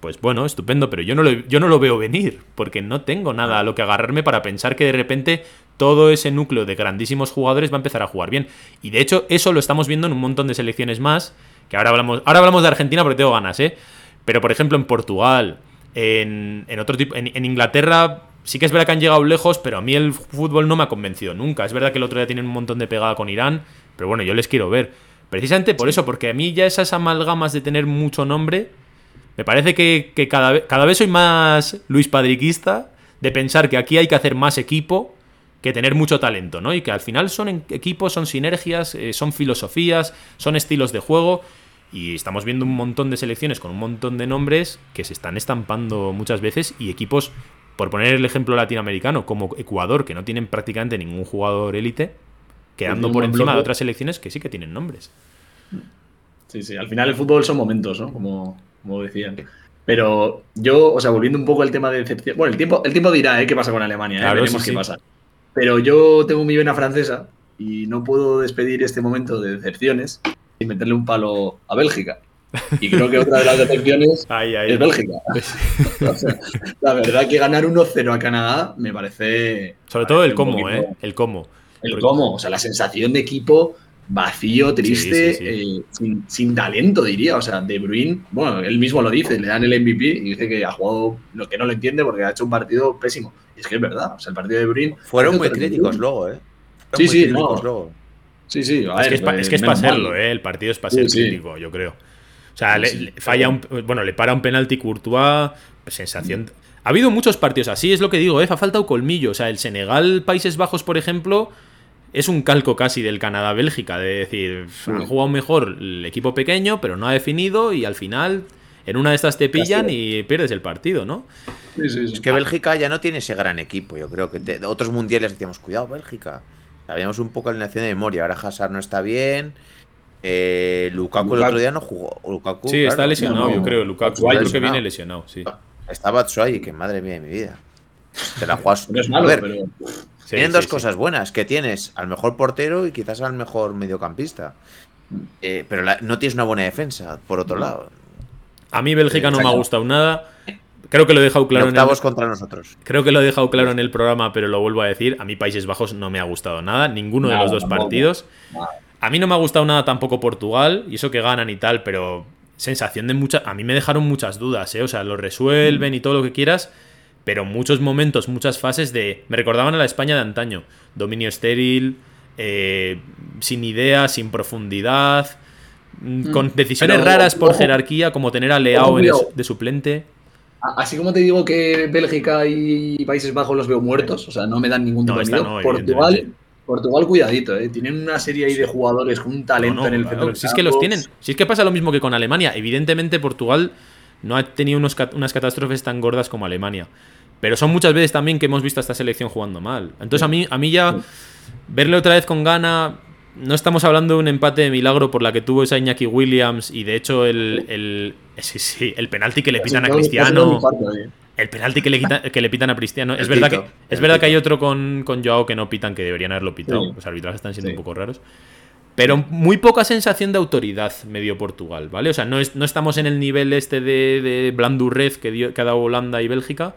S1: pues bueno, estupendo, pero yo no, lo, yo no lo veo venir, porque no tengo nada a lo que agarrarme para pensar que de repente todo ese núcleo de grandísimos jugadores va a empezar a jugar bien. Y de hecho, eso lo estamos viendo en un montón de selecciones más, que ahora hablamos, ahora hablamos de Argentina porque tengo ganas, ¿eh? Pero por ejemplo en Portugal, en, en otro tipo, en, Inglaterra sí que es verdad que han llegado lejos, pero a mí el fútbol no me ha convencido nunca. Es verdad que el otro día tienen un montón de pegada con Irán, pero bueno, yo les quiero ver. Precisamente por eso, porque a mí ya esas amalgamas de tener mucho nombre, me parece que, cada, cada vez soy más Luis Padriquista de pensar que aquí hay que hacer más equipo que tener mucho talento, ¿no? Y que al final son equipos, son sinergias, eh, son filosofías, son estilos de juego. Y estamos viendo un montón de selecciones con un montón de nombres que se están estampando muchas veces y equipos, por poner el ejemplo latinoamericano, como Ecuador, que no tienen prácticamente ningún jugador élite, quedando por encima de otras selecciones que sí que tienen nombres.
S3: Sí, sí, al final el fútbol son momentos, ¿no? Como, como decían. Pero yo, o sea, volviendo un poco al tema de decepción. Bueno, el tiempo, el tiempo dirá, ¿eh? ¿Qué pasa con Alemania? ¿eh? Veremos qué pasa. Pero yo tengo mi vena francesa y no puedo despedir este momento de decepciones sin meterle un palo a Bélgica. Y creo que otra de las decepciones es Bélgica. la verdad que ganar 1-0 a Canadá me parece.
S1: Sobre todo el cómo, ¿eh? El cómo.
S3: El cómo. O sea, la sensación de equipo vacío, triste, eh, sin, talento, diría. O sea, De Bruyne, bueno, él mismo lo dice, le dan el MVP y dice que ha jugado lo que no lo entiende porque ha hecho un partido pésimo. Y es que es verdad, o sea, el partido de Bruyne.
S2: Fueron muy críticos luego, ¿eh?
S3: sí, sí, luego. Sí, sí,
S1: es, que es, para serlo, ¿eh? El partido es para ser crítico, yo creo. O sea, le, falla un, bueno, le para un penalti Courtois, sensación. Ha habido muchos partidos así, es lo que digo, ¿eh? ha faltado colmillo. O sea, el Senegal, Países Bajos, por ejemplo, es un calco casi del Canadá-Bélgica, de decir, han jugado mejor el equipo pequeño, pero no ha definido y al final en una de estas te pillan y pierdes el partido, ¿no?
S2: es que Bélgica ya no tiene ese gran equipo, yo creo que de otros mundiales decíamos, cuidado Bélgica, sabíamos un poco la nación de memoria, ahora Hazard no está bien, eh, Lukaku, el otro día no jugó. Lukaku,
S1: sí, está lesionado, yo creo. Lukaku creo que viene lesionado, sí.
S2: Está Batshuayi, que madre mía de mi vida. Te la juegas. no es malo, pero... Tienen dos cosas buenas, que tienes al mejor portero y quizás al mejor mediocampista. Eh, pero no tienes una buena defensa, por otro lado.
S1: A mí Bélgica no me ha gustado nada. Creo que lo he dejado claro
S2: en el... contra nosotros.
S1: Creo que lo he dejado claro en el programa, pero lo vuelvo a decir. A mí Países Bajos no me ha gustado nada, ninguno de los dos partidos. A mí no me ha gustado nada tampoco Portugal, y eso que ganan y tal, pero sensación de mucha... A mí me dejaron muchas dudas, ¿eh? O sea, lo resuelven y todo lo que quieras, pero muchos momentos, muchas fases de... Me recordaban a la España de antaño. Dominio estéril, eh, sin idea, sin profundidad, mm, con decisiones raras por jerarquía, como tener a Leao de suplente.
S3: Así como te digo que Bélgica y Países Bajos los veo muertos, o sea, no me dan ningún tipo de miedo. Portugal, Portugal, cuidadito, ¿eh? tienen una serie ahí de jugadores con un talento en el centro.
S1: Si es que los tienen. Si es que pasa lo mismo que con Alemania. Evidentemente, Portugal no ha tenido unas catástrofes tan gordas como Alemania. Pero son muchas veces también que hemos visto a esta selección jugando mal. Entonces a mí, a mí ya verle otra vez con gana, no estamos hablando de un empate de milagro por la que tuvo esa Iñaki Williams y de hecho el, el, sí, sí, el penalti que le pitan a Cristiano. El penalti que le, que le pitan a Cristiano. Es verdad, que, es verdad que hay otro con, con Joao que no pitan, que deberían haberlo pitado. Los arbitrajes están siendo un poco raros. Pero muy poca sensación de autoridad medio Portugal, ¿vale? O sea, no, es, no estamos en el nivel este de, de blandurrez que, que ha dado Holanda y Bélgica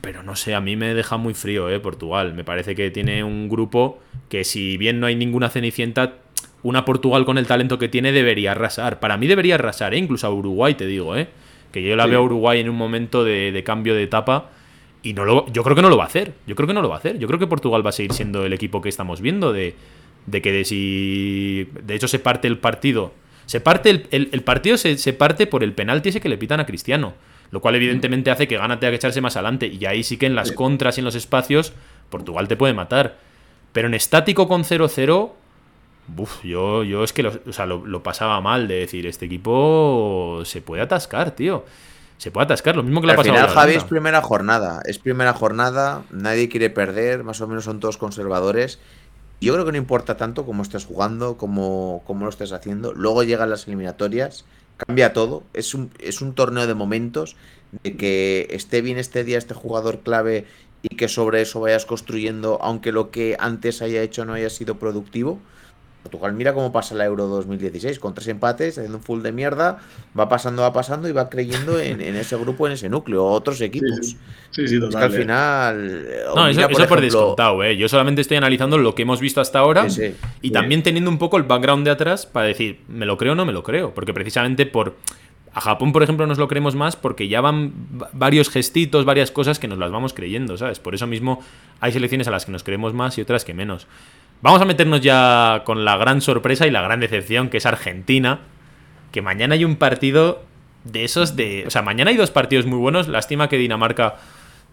S1: pero no sé, a mí me deja muy frío, ¿eh? Portugal. Me parece que tiene un grupo que, si bien no hay ninguna cenicienta, una Portugal con el talento que tiene debería arrasar. Para mí debería arrasar, ¿eh? incluso a Uruguay, te digo, ¿eh? Que yo la veo a Uruguay en un momento de, cambio de etapa. Y no lo, yo creo que no lo va a hacer. Yo creo que no lo va a hacer. Yo creo que Portugal va a seguir siendo el equipo que estamos viendo. De, de que de si. De hecho, se parte el partido. Se parte el, el, partido se, se, parte por el penalti ese que le pitan a Cristiano. Lo cual evidentemente hace que Gana tenga que echarse más adelante. Y ahí sí que en las contras y en los espacios, Portugal te puede matar. Pero en estático con 0-0, yo, yo es que lo, pasaba mal de decir, este equipo se puede atascar, tío. Se puede atascar, lo mismo que le ha pasado.
S2: Al final, Javi, es primera jornada. Es primera jornada, nadie quiere perder, más o menos son todos conservadores. Yo creo que no importa tanto cómo estés jugando, cómo, cómo lo estés haciendo. Luego llegan las eliminatorias cambia todo. Es un, es un torneo de momentos, de que esté bien este día este jugador clave y que sobre eso vayas construyendo, aunque lo que antes haya hecho no haya sido productivo. Portugal mira cómo pasa la Euro 2016, con tres empates, haciendo un full de mierda, va pasando, va pasando y va creyendo en, ese grupo, en ese núcleo, otros equipos.
S3: Sí, sí, total,
S2: es que al final...
S1: No, eso, por, por descontado, ¿eh? Yo solamente estoy analizando lo que hemos visto hasta ahora y también teniendo un poco el background de atrás para decir, ¿me lo creo o no me lo creo? Porque precisamente por a Japón, por ejemplo, nos lo creemos más porque ya van varios gestitos, varias cosas que nos las vamos creyendo, ¿sabes? Por eso mismo hay selecciones a las que nos creemos más y otras que menos. Vamos a meternos ya con la gran sorpresa y la gran decepción, que es Argentina, que mañana hay un partido de esos de... O sea, mañana hay dos partidos muy buenos. Lástima que Dinamarca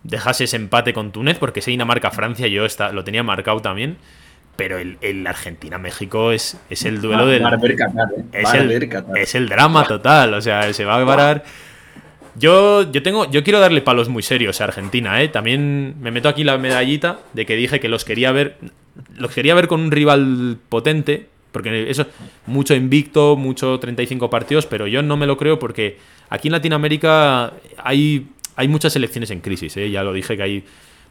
S1: dejase ese empate con Túnez, porque ese Dinamarca-Francia yo está, lo tenía marcado también. Pero el, Argentina-México es, es el duelo del. ¿eh? es, el, es el drama total. O sea, se va a parar. Yo, yo, tengo, yo quiero darle palos muy serios a Argentina, ¿eh? También me meto aquí la medallita de que dije que los quería ver. Los quería ver con un rival potente. Porque eso, mucho invicto, mucho 35 partidos, pero yo no me lo creo porque aquí en Latinoamérica hay, hay muchas elecciones en crisis, ¿eh? Ya lo dije que hay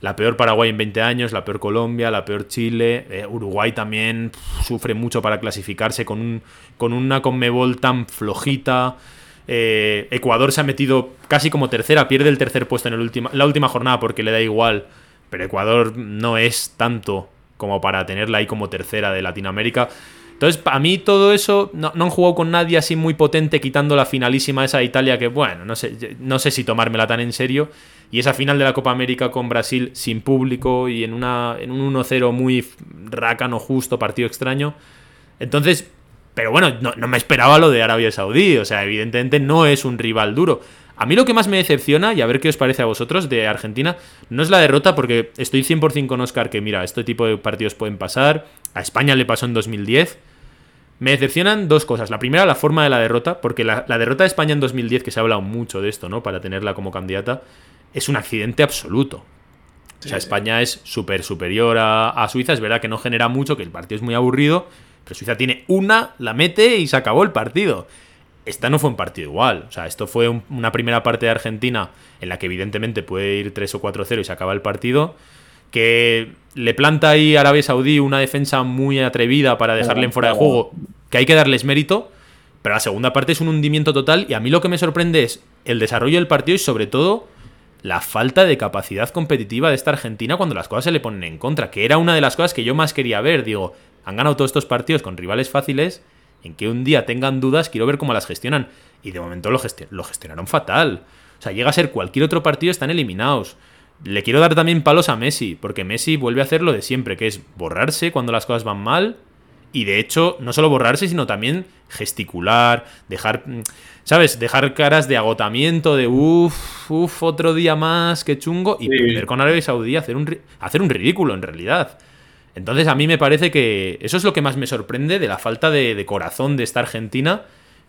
S1: la peor Paraguay en 20 años, la peor Colombia, la peor Chile. Eh, Uruguay también sufre mucho para clasificarse con, un, con una Conmebol tan flojita. Eh, Ecuador se ha metido casi como tercera, pierde el tercer puesto en el la última jornada porque le da igual. Pero Ecuador no es tanto como para tenerla ahí como tercera de Latinoamérica. Entonces, a mí todo eso, no, han jugado con nadie así muy potente, quitando la finalísima esa de Italia, que bueno, no sé, no sé si tomármela tan en serio. Y esa final de la Copa América con Brasil sin público y en, una, en un 1-0 muy rácano, justo, partido extraño. Entonces, pero bueno, no, no, me esperaba lo de Arabia Saudí. O sea, evidentemente no es un rival duro. A mí lo que más me decepciona, y a ver qué os parece a vosotros, de Argentina, no es la derrota, porque estoy 100% con Oscar que, mira, este tipo de partidos pueden pasar. A España le pasó en 2010. Me decepcionan dos cosas. La primera, la forma de la derrota, porque la, derrota de España en 2010, que se ha hablado mucho de esto, ¿no? Para tenerla como candidata, es un accidente absoluto. o sea, España es súper superior a, Suiza. Es verdad que no genera mucho, que el partido es muy aburrido. Pero Suiza tiene una, la mete y se acabó el partido. Esta no fue un partido igual. O sea, esto fue una primera parte de Argentina en la que evidentemente puede ir 3 o 4-0 y se acaba el partido que le planta ahí a Arabia Saudí una defensa muy atrevida para dejarle en fuera de juego, que hay que darles mérito, pero la segunda parte es un hundimiento total y a mí lo que me sorprende es el desarrollo del partido y sobre todo la falta de capacidad competitiva de esta Argentina cuando las cosas se le ponen en contra, que era una de las cosas que yo más quería ver, digo, han ganado todos estos partidos con rivales fáciles, en que un día tengan dudas, quiero ver cómo las gestionan. Y de momento lo, lo gestionaron fatal. O sea, llega a ser cualquier otro partido, están eliminados. Le quiero dar también palos a Messi, porque Messi vuelve a hacer lo de siempre, que es borrarse cuando las cosas van mal. Y de hecho, no solo borrarse, sino también gesticular, dejar, ¿sabes? Dejar caras de agotamiento, de uff, uff, otro día más, qué chungo, y perder con Arabia Saudí, hacer un, hacer un ridículo en realidad. Entonces a mí me parece que eso es lo que más me sorprende de la falta de, de corazón de esta Argentina,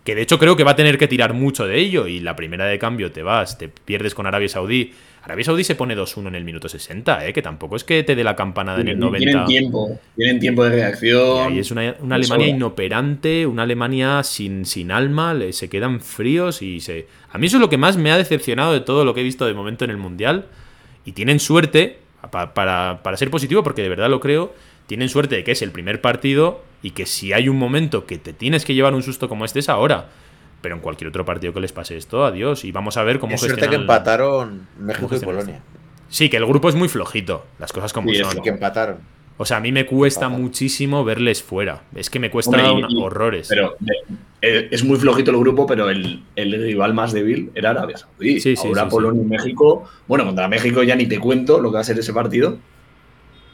S1: que de hecho creo que va a tener que tirar mucho de ello, y la primera de cambio te vas, te pierdes con Arabia Saudí Arabia Saudí se pone 2-1 en el minuto 60, ¿eh? que tampoco es que te dé la campanada en el 90.
S3: Tienen tiempo, tienen tiempo de reacción.
S1: Y es una, Alemania inoperante, una Alemania sin, sin alma, se quedan fríos y se... A mí eso es lo que más me ha decepcionado de todo lo que he visto de momento en el Mundial. Y tienen suerte, para, para ser positivo, porque de verdad lo creo, tienen suerte de que es el primer partido y que si hay un momento que te tienes que llevar un susto como este es ahora pero en cualquier otro partido que les pase esto, adiós. Y vamos a ver cómo
S2: es suerte que empataron México y Polonia.
S1: Sí, que el grupo es muy flojito, las cosas como sí, son.
S2: que empataron.
S1: O sea, a mí me cuesta muchísimo verles fuera. Es que me cuesta horrores.
S3: Pero eh, es muy flojito el grupo, pero el, rival más débil era Arabia Saudí. Sí, Ahora Polonia y México. Bueno, contra México ya ni te cuento lo que va a ser ese partido.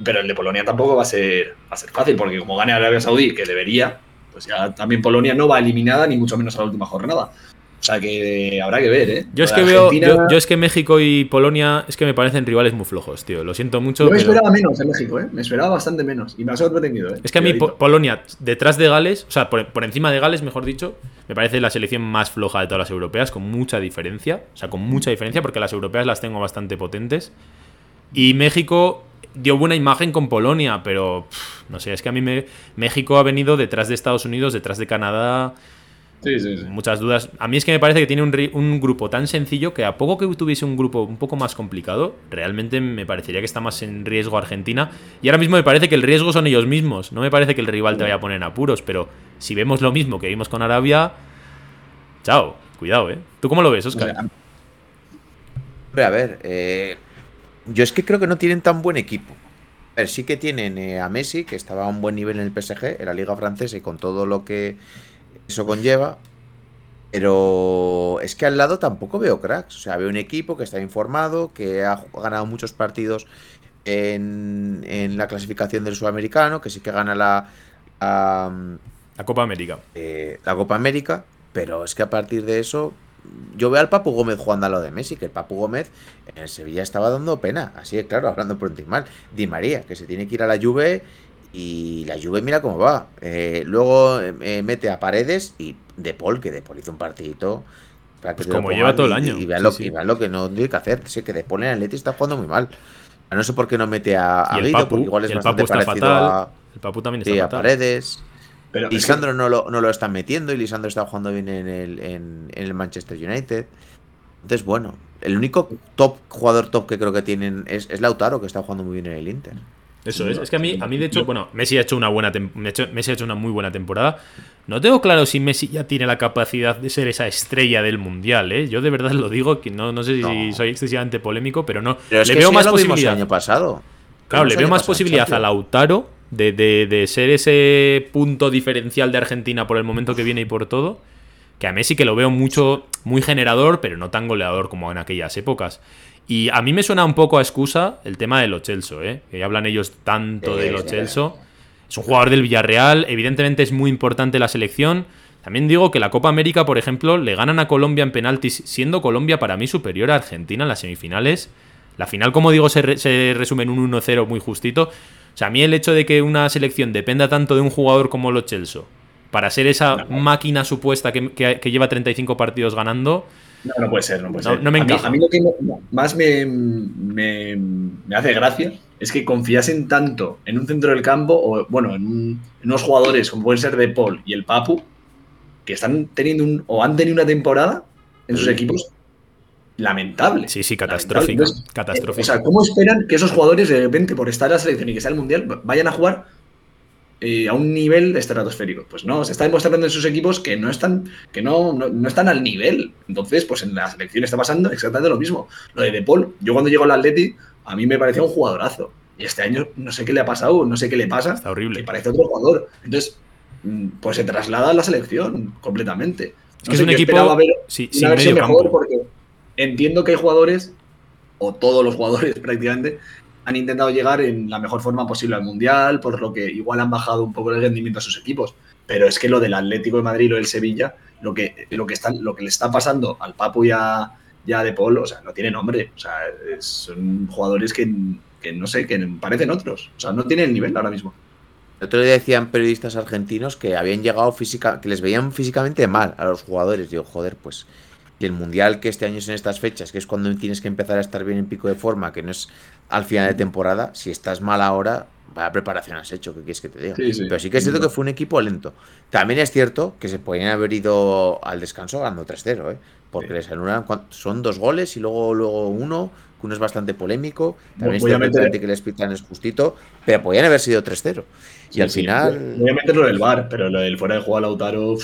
S3: Pero el de Polonia tampoco va a ser, va a ser fácil, porque como gane Arabia Saudí, que debería, pues ya también Polonia no va eliminada, ni mucho menos a la última jornada. O sea que habrá que ver, ¿eh?
S1: Yo es que veo, yo, es que México y Polonia es que me parecen rivales muy flojos, tío. Lo siento mucho.
S3: Yo me esperaba menos en México, ¿eh? Me esperaba bastante menos. Y me ha sorprendido, ¿eh?
S1: Es que a mí Polonia, detrás de Gales, o sea, por, por, encima de Gales, mejor dicho, me parece la selección más floja de todas las europeas, con mucha diferencia. O sea, con mucha diferencia, porque las europeas las tengo bastante potentes. Y México dio buena imagen con Polonia, pero no sé, es que a mí me, México ha venido detrás de Estados Unidos, detrás de Canadá.
S3: Sí, sí, sí.
S1: muchas dudas. A mí es que me parece que tiene un, un grupo tan sencillo que a poco que tuviese un grupo un poco más complicado, realmente me parecería que está más en riesgo Argentina. Y ahora mismo me parece que el riesgo son ellos mismos. No me parece que el rival te vaya a poner en apuros, pero si vemos lo mismo que vimos con Arabia, chao, cuidado, ¿eh? ¿Tú cómo lo ves,
S3: O
S1: Oscar?
S3: sea,
S2: Hombre, a ver, eh, yo es que creo que no tienen tan buen equipo. A ver, sí que tienen eh, a Messi, que estaba a un buen nivel en el PSG, en la liga francesa y con todo lo que eso conlleva. Pero es que al lado tampoco veo cracks. O sea, veo un equipo que está informado, que ha ganado muchos partidos en, en la clasificación del sudamericano, que sí que gana la, la,
S1: La Copa América.
S2: eh, la Copa América, pero es que a partir de eso yo veo al Papu Gómez jugando a lo de Messi, que el Papu Gómez en el Sevilla estaba dando pena, así de claro, hablando por ti mal. Di María, que se tiene que ir a la Juve y la Juve mira cómo va. Eh, luego eh, mete a Paredes y De Paul, que De Paul hizo un partidito. para que
S1: Pues como lleva todo el
S2: y-
S1: año,
S2: Y, vean,
S1: sí,
S2: lo,
S1: sí.
S2: y vean lo que no tiene que hacer. Sí, que De Paul en el Atleti está jugando muy mal. No sé por qué no mete a, a Guido, porque igual es
S1: el
S2: bastante
S1: Papu está
S2: parecido
S1: fatal.
S2: a,
S1: El Papu también
S2: sí,
S1: está
S2: a
S1: fatal.
S2: Paredes.
S3: pero que-
S2: Lisandro no lo, no lo están metiendo y Lisandro está jugando bien en el, en, en el Manchester United. Entonces, bueno, el único top jugador top que creo que tienen es, es Lautaro, que está jugando muy bien en el Inter.
S1: Eso es. Es que a mí, a mí de hecho, bueno, Messi ha hecho una buena Messi Messi ha hecho una muy buena temporada. No tengo claro si Messi ya tiene la capacidad de ser esa estrella del mundial, ¿eh? Yo de verdad lo digo, que no, no sé si
S2: No.
S1: soy excesivamente polémico, pero no.
S2: Pero
S1: le
S2: que
S1: veo más
S2: lo vimos el
S1: posibilidad.
S2: año pasado.
S1: Claro, le veo más posibilidad a. Lautaro de, de- de ser ese punto diferencial de Argentina por el momento que viene y por todo. Que a Messi que lo veo mucho, muy generador, pero no tan goleador como en aquellas épocas. Y a mí me suena un poco a excusa el tema de Lo Celso, ¿eh? Que ya hablan ellos tanto de
S2: Sí,
S1: Lo
S2: sí.
S1: Celso. Es un jugador del Villarreal, evidentemente es muy importante la selección. También digo que la Copa América, por ejemplo, le ganan a Colombia en penaltis, siendo Colombia para mí superior a Argentina en las semifinales. La final, como digo, se, re- se resume en un 1-0 muy justito. O sea, a mí el hecho de que una selección dependa tanto de un jugador como Lo Celso para ser esa máquina supuesta que, que- que lleva 35 partidos ganando,
S3: No, no puede ser, no puede
S1: No-
S3: ser.
S1: no me
S3: a, mí,
S1: encaja.
S3: a mí lo que más me, me- me hace gracia es que confiasen tanto en un centro del campo o, bueno, en, un- en unos jugadores como pueden ser De Paul y el Papu, que están teniendo un, o han tenido una temporada en sus
S2: Sí.
S3: equipos lamentable.
S1: sí, sí, catastrófica.
S3: Entonces, eh,
S1: catastrófica.
S3: O sea, ¿cómo esperan que esos jugadores de repente, por estar en la selección y que sea el mundial, vayan a jugar eh, a un nivel estratosférico? Pues no, se está demostrando en sus equipos que no están, que no, no, no están al nivel. Entonces, pues en la selección está pasando exactamente lo mismo. Lo de De Paul, yo cuando llego al Atleti, a mí me parecía un jugadorazo. Y este año no sé qué le ha pasado, no sé qué le pasa.
S1: Está horrible.
S3: Que parece otro jugador. Entonces, mm, pues se traslada a la selección completamente.
S1: Es que es un equipo
S3: ver
S1: sí,
S3: una versión mejor porque entiendo que hay jugadores, o todos los jugadores prácticamente, han intentado llegar en la mejor forma posible al Mundial, por lo que igual han bajado un poco el rendimiento a sus equipos. Pero es que lo del Atlético de Madrid lo del Sevilla, lo que, lo que, están, lo que le está pasando al Papu y a, De Paul, o sea, no tiene nombre. O sea, son jugadores que, que no sé, que parecen otros. O sea, no tienen el nivel ahora mismo.
S2: El otro día decían periodistas argentinos que habían llegado física, que les veían físicamente mal a los jugadores. Digo, joder, pues. Y el mundial que este año es en estas fechas, que es cuando tienes que empezar a estar bien en pico de forma, que no es al final de temporada, si estás mal ahora, vaya preparación has hecho, ¿qué quieres que te diga?
S3: Sí, sí.
S2: Pero sí que es cierto que fue un equipo lento. También es cierto que se podían haber ido al descanso ganando 3-0, ¿eh? Porque
S3: Sí.
S2: les anulan, son dos goles y luego, luego uno, que uno es bastante polémico. También es que el
S3: meter-
S2: que les pitan es justito, pero podían haber sido 3-0. Y al final.
S3: Voy a meter lo del bar, pero lo del fuera de juego a Lautaro.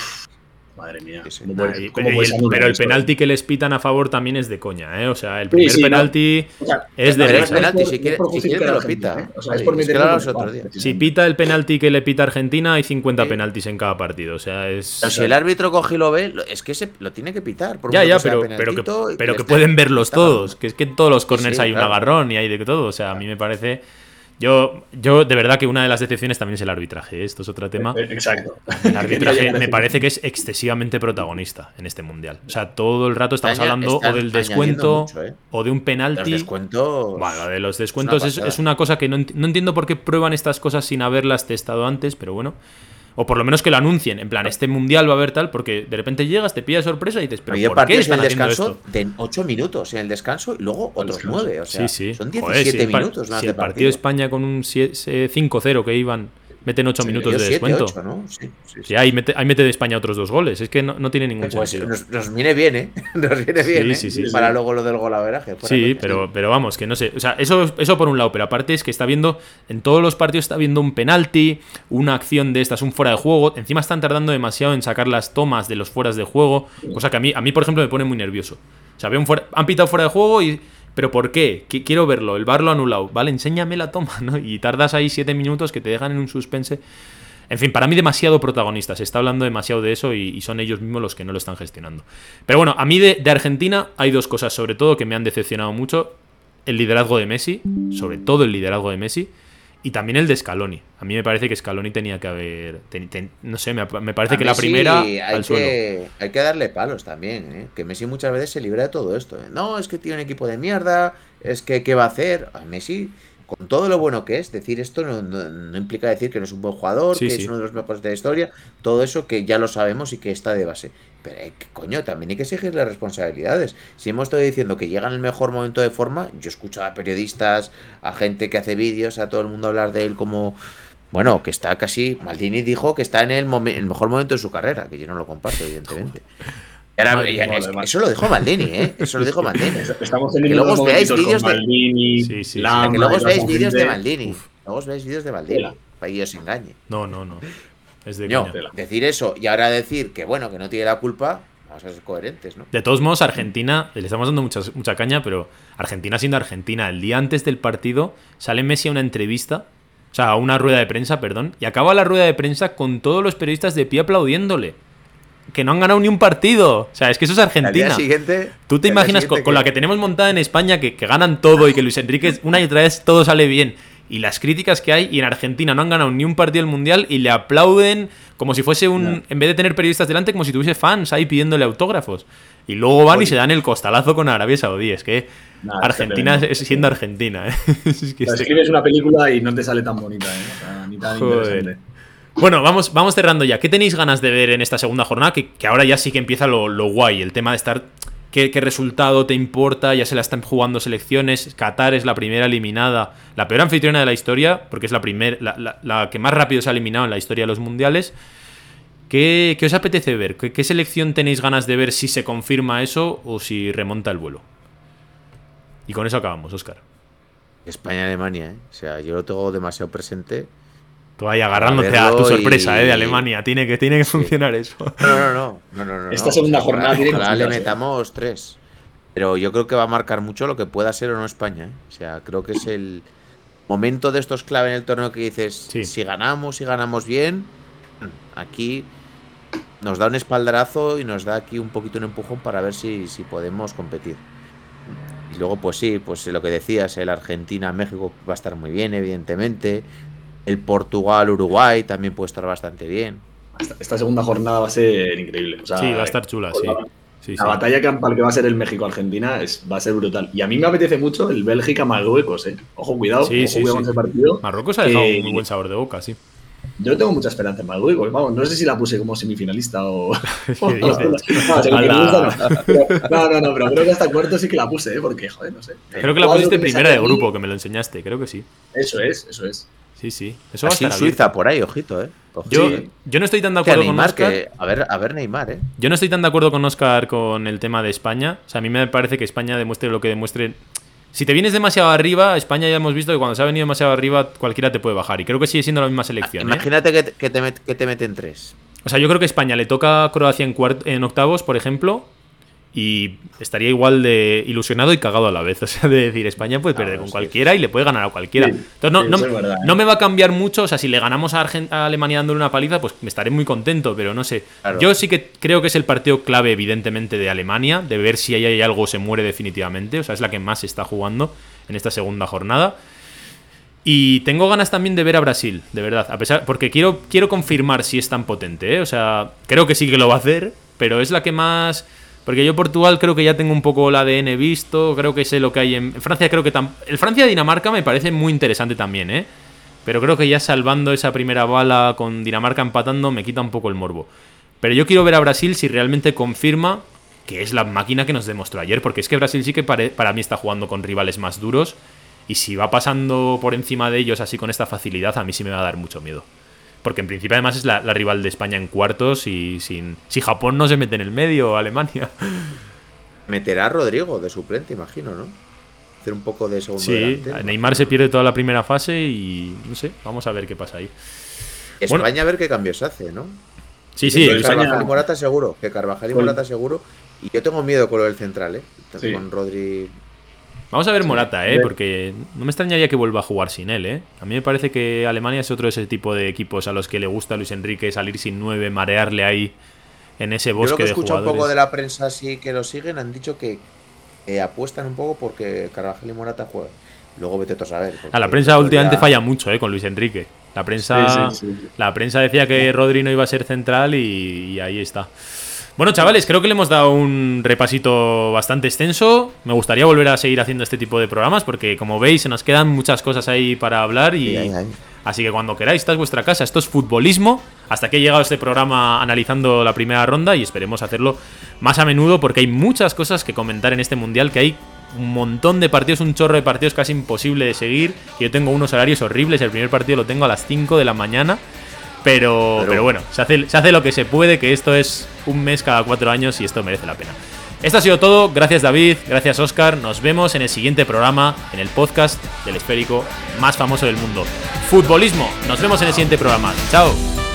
S3: Madre mía.
S2: Sí, sí.
S3: ¿Cómo
S1: Nah,
S3: puedes-
S1: y-
S3: cómo
S1: y
S3: puedes
S1: el-
S3: anular
S1: pero el penalti que les pitan a favor también es de coña, ¿eh? O sea, el primer
S3: sí, no.
S1: penalti
S3: O sea,
S1: es de risa.
S2: penalti,
S3: por-
S2: si quiere- si quiere
S3: justificar
S2: te lo pita.
S3: ¿eh? O sea, es por
S2: es que
S3: meterlo
S2: lo
S3: en
S2: hablamos
S3: el
S2: otro
S3: bar,
S2: día.
S1: Si pita el penalti que le pita Argentina, hay 50
S2: Sí.
S1: penaltis en cada partido. O sea, es.
S2: Pero si el árbitro coge y lo ve, es que se, lo tiene que pitar. Por
S1: Ya, ya, pero, pero que, pero pueden verlos todos. Que es que en todos los corners hay un agarrón y hay de todo. O sea, a mí me parece. Yo, yo, de verdad que una de las decepciones también es el arbitraje. ¿eh? Esto es otro tema.
S3: Eh, Exacto.
S1: El arbitraje me parece que es excesivamente protagonista en este mundial. O sea, todo el rato estamos hablando o del descuento
S2: mucho, ¿eh?
S1: o de un
S2: Los
S1: penalti.
S2: descuentos.
S1: Bueno, de los descuentos es,
S2: pasada.
S1: es una cosa que no, ent- no entiendo por qué prueban estas cosas sin haberlas testado antes, pero bueno. O por lo menos que lo anuncien. En plan, este mundial va a haber tal, porque de repente llegas, te pilla sorpresa y dices, pero
S2: Había
S1: ¿por qué
S2: partidos en
S1: están
S2: el descanso
S1: esto?
S2: de 8 minutos en el descanso y luego otros
S3: descanso.
S2: 9. O sea,
S1: sí, sí.
S2: son
S1: Joder,
S2: 17
S1: si el pa-
S2: minutos más
S1: si
S2: de
S1: el partido
S2: partido.
S1: de España con un sie- eh, 5-0 que iban Meten 8 minutos de descuento. Sí, ahí, mete, ahí mete de España otros dos goles. Es que no, tiene ningún pues sentido.
S2: Nos, viene bien, ¿eh? Nos viene bien. ¿eh? Para luego lo del golaveraje.
S1: Sí, pero, pero vamos, que no sé. O sea, eso, eso por un lado. Pero aparte es que está viendo. En todos los partidos está viendo un penalti, una acción de estas, un fuera de juego. Encima están tardando demasiado en sacar las tomas de los fueras de juego. Cosa que a mí, a mí por ejemplo, me pone muy nervioso. O sea, un fuera, han pitado fuera de juego y ¿Pero por qué? Quiero verlo, el bar lo anulado. Vale, enséñame la toma, ¿no? Y tardas ahí siete minutos que te dejan en un suspense. En fin, para mí demasiado protagonista. Se está hablando demasiado de eso y, son ellos mismos los que no lo están gestionando. Pero bueno, a mí de, Argentina hay dos cosas sobre todo que me han decepcionado mucho. El liderazgo de Messi, sobre todo el liderazgo de Messi, y también el de Scaloni. A mí me parece que Scaloni tenía que haber... no sé, me, parece que la primera...
S2: Hay, al que, hay que darle palos también, ¿eh? que Messi muchas veces se libra de todo esto. ¿eh? No, es que tiene un equipo de mierda, es que ¿qué va a hacer? A Messi con todo lo bueno que es, decir esto no, implica decir que no es un buen jugador, que es uno de los mejores de la historia, todo eso que ya lo sabemos y que está de base. Pero eh, coño, también hay que exigirle responsabilidades. Si hemos estado diciendo que llega en el mejor momento de forma, yo escucho a periodistas, a gente que hace vídeos, a todo el mundo hablar de él como bueno, que está casi. Maldini dijo que está en el, el mejor momento de su carrera, que yo no lo comparto, evidentemente eso lo dijo Maldini, ¿eh? Eso lo dijo Maldini.
S3: Estamos que luego os veáis vídeos de Maldini.
S2: Sí, sí, que luego os veáis vídeos de Maldini. Luego os veáis vídeos de Maldini. Para que os engañe.
S1: No, no, no.
S2: Es de no, decir eso y ahora decir que bueno, que no tiene la culpa, vamos a ser coherentes, ¿no?
S1: De todos modos, Argentina, le estamos dando mucha, mucha caña, pero Argentina siendo Argentina, el día antes del partido sale Messi a una entrevista, o sea, a una rueda de prensa, perdón, y acaba la rueda de prensa con todos los periodistas de pie aplaudiéndole que no han ganado ni un partido. O sea, es que eso es Argentina.
S2: Siguiente,
S1: Tú te imaginas con, la que tenemos montada en España, que, ganan todo y que Luis Enrique una y otra vez todo sale bien. Y las críticas que hay, y en Argentina no han ganado ni un partido del mundial y le aplauden como si fuese un. En vez de tener periodistas delante, como si tuviese fans ahí pidiéndole autógrafos. Y luego van y se dan el costalazo con Arabia Saudí. Es que Argentina es, siendo Argentina. ¿eh?
S3: es que escribes una película y no te sale tan bonita, ¿eh? ni tan interesante.
S1: Bueno, vamos, vamos cerrando ya. ¿Qué tenéis ganas de ver en esta segunda jornada? Que, ahora ya sí que empieza lo, guay, el tema de estar. ¿qué, resultado te importa? Ya se la están jugando selecciones. Qatar es la primera eliminada, la peor anfitriona de la historia, porque es la, primer, la, que más rápido se ha eliminado en la historia de los mundiales. ¿Qué, os apetece ver? ¿Qué, selección tenéis ganas de ver si se confirma eso o si remonta el vuelo? Y con eso acabamos, Oscar.
S2: España-Alemania, ¿eh? O sea, yo lo tengo demasiado presente.
S1: Tú ahí agarrándote a, tu sorpresa ¿eh? de Alemania. Tiene que, tiene que funcionar eso.
S2: No, no, no. no,
S3: Esta segunda jornada tiene
S2: que le metamos tres. Pero yo creo que va a marcar mucho lo que pueda ser o no España. ¿eh? O sea, creo que es el momento de estos clave en el torneo que dices, si ganamos, si ganamos bien, aquí nos da un espaldarazo y nos da aquí un poquito un empujón para ver si, si podemos competir. Y luego, pues sí, pues lo que decías, el Argentina-México va a estar muy bien, evidentemente. El Portugal-Uruguay también puede estar bastante bien.
S3: Esta segunda jornada va a ser increíble.
S1: sí, va a estar chula, sí.
S3: la batalla campal que va a ser el México-Argentina va a ser brutal. Y a mí me apetece mucho el Bélgica-Marruecos, ¿eh? Ojo, cuidado,
S1: sí,
S3: ojo, cuidado con ese partido.
S1: Marruecos ha dejado un muy buen sabor de boca, sí.
S3: Yo tengo mucha esperanza en Marruecos. Vamos, no sé si la puse como semifinalista o. no, no, no, no, pero creo que hasta cuarto sí que la puse, ¿eh? porque, joder, no sé.
S1: Creo que la pusiste primera de grupo, que me lo enseñaste, creo que sí.
S3: Eso es, eso es.
S1: Sí, sí.
S2: Eso va a Suiza por ahí, ojito, ¿eh?
S1: yo, yo, no estoy tan de acuerdo con Oscar.
S2: a, ver, a ver, Neymar, ¿eh?
S1: Yo no estoy tan de acuerdo con Oscar con el tema de España. O sea, a mí me parece que España demuestre lo que demuestre. Si te vienes demasiado arriba, España ya hemos visto que cuando se ha venido demasiado arriba, cualquiera te puede bajar. Y creo que sigue siendo la misma selección.
S2: ¿eh? Imagínate que, que, te que te meten tres.
S1: O sea, yo creo que España le toca a Croacia en, en octavos, por ejemplo, y estaría igual de ilusionado y cagado a la vez. O sea, de decir, España puede perder con cualquiera y le puede ganar a cualquiera. Entonces, no, no, me va a cambiar mucho. O sea, si le ganamos a, Alemania dándole una paliza, pues me estaré muy contento, pero no sé. Yo sí que creo que es el partido clave, evidentemente, de Alemania, de ver si ahí hay algo se muere definitivamente. O sea, es la que más se está jugando en esta segunda jornada. Y tengo ganas también de ver a Brasil, de verdad. A pesar, porque quiero, quiero confirmar si es tan potente. ¿eh? O sea, creo que sí que lo va a hacer, pero es la que más porque yo Portugal creo que ya tengo un poco el ADN visto, creo que sé lo que hay en, Francia, creo que el Francia-Dinamarca me parece muy interesante también, ¿eh? Pero creo que ya salvando esa primera bala con Dinamarca empatando me quita un poco el morbo. Pero yo quiero ver a Brasil si realmente confirma que es la máquina que nos demostró ayer, porque es que Brasil sí que para mí está jugando con rivales más duros y si va pasando por encima de ellos así con esta facilidad, a mí sí me va a dar mucho miedo. Porque en principio además es la, rival de España en cuartos y sin, si Japón no se mete en el medio o Alemania.
S2: Meterá a Rodrigo de suplente, imagino, ¿no? Hacer un poco de segundo
S1: Sí, Neymar se pierde toda la primera fase y no sé, vamos a ver qué pasa ahí.
S2: España a ver qué cambios hace, ¿no?
S1: Sí, sí.
S2: Carvajal y Morata seguro, que Carvajal y Morata seguro. Y yo tengo miedo con lo del central, ¿eh? Con Rodri
S1: Vamos a ver Morata, ¿eh? Porque no me extrañaría que vuelva a jugar sin él, ¿eh? A mí me parece que Alemania es otro de ese tipo de equipos a los que le gusta a Luis Enrique salir sin nueve, marearle ahí en ese bosque Yo lo que
S2: de un poco de la prensa así que lo siguen, han dicho que apuestan un poco porque Carvajal y Morata juegan. Luego vete a saber.
S1: A la prensa últimamente falla mucho, ¿eh? Con Luis Enrique. La prensa, la prensa decía que Rodri no iba a ser central y ahí está. Bueno, chavales, creo que le hemos dado un repasito bastante extenso. Me gustaría volver a seguir haciendo este tipo de programas porque, como veis, se nos quedan muchas cosas ahí para hablar y... Así que cuando queráis, esta es vuestra casa. Esto es futbolismo. Hasta que he llegado este programa analizando la primera ronda y esperemos hacerlo más a menudo porque hay muchas cosas que comentar en este mundial que hay un montón de partidos, un chorro de partidos casi imposible de seguir. Yo tengo unos horarios horribles. El primer partido lo tengo a las 5 de la mañana. Pero, pero, bueno, se hace, se hace lo que se puede, que esto es un mes cada cuatro años y esto merece la pena. Esto ha sido todo. Gracias David, gracias Oscar. Nos vemos en el siguiente programa, en el podcast del esférico más famoso del mundo. Futbolismo. Nos vemos en el siguiente programa. Chao.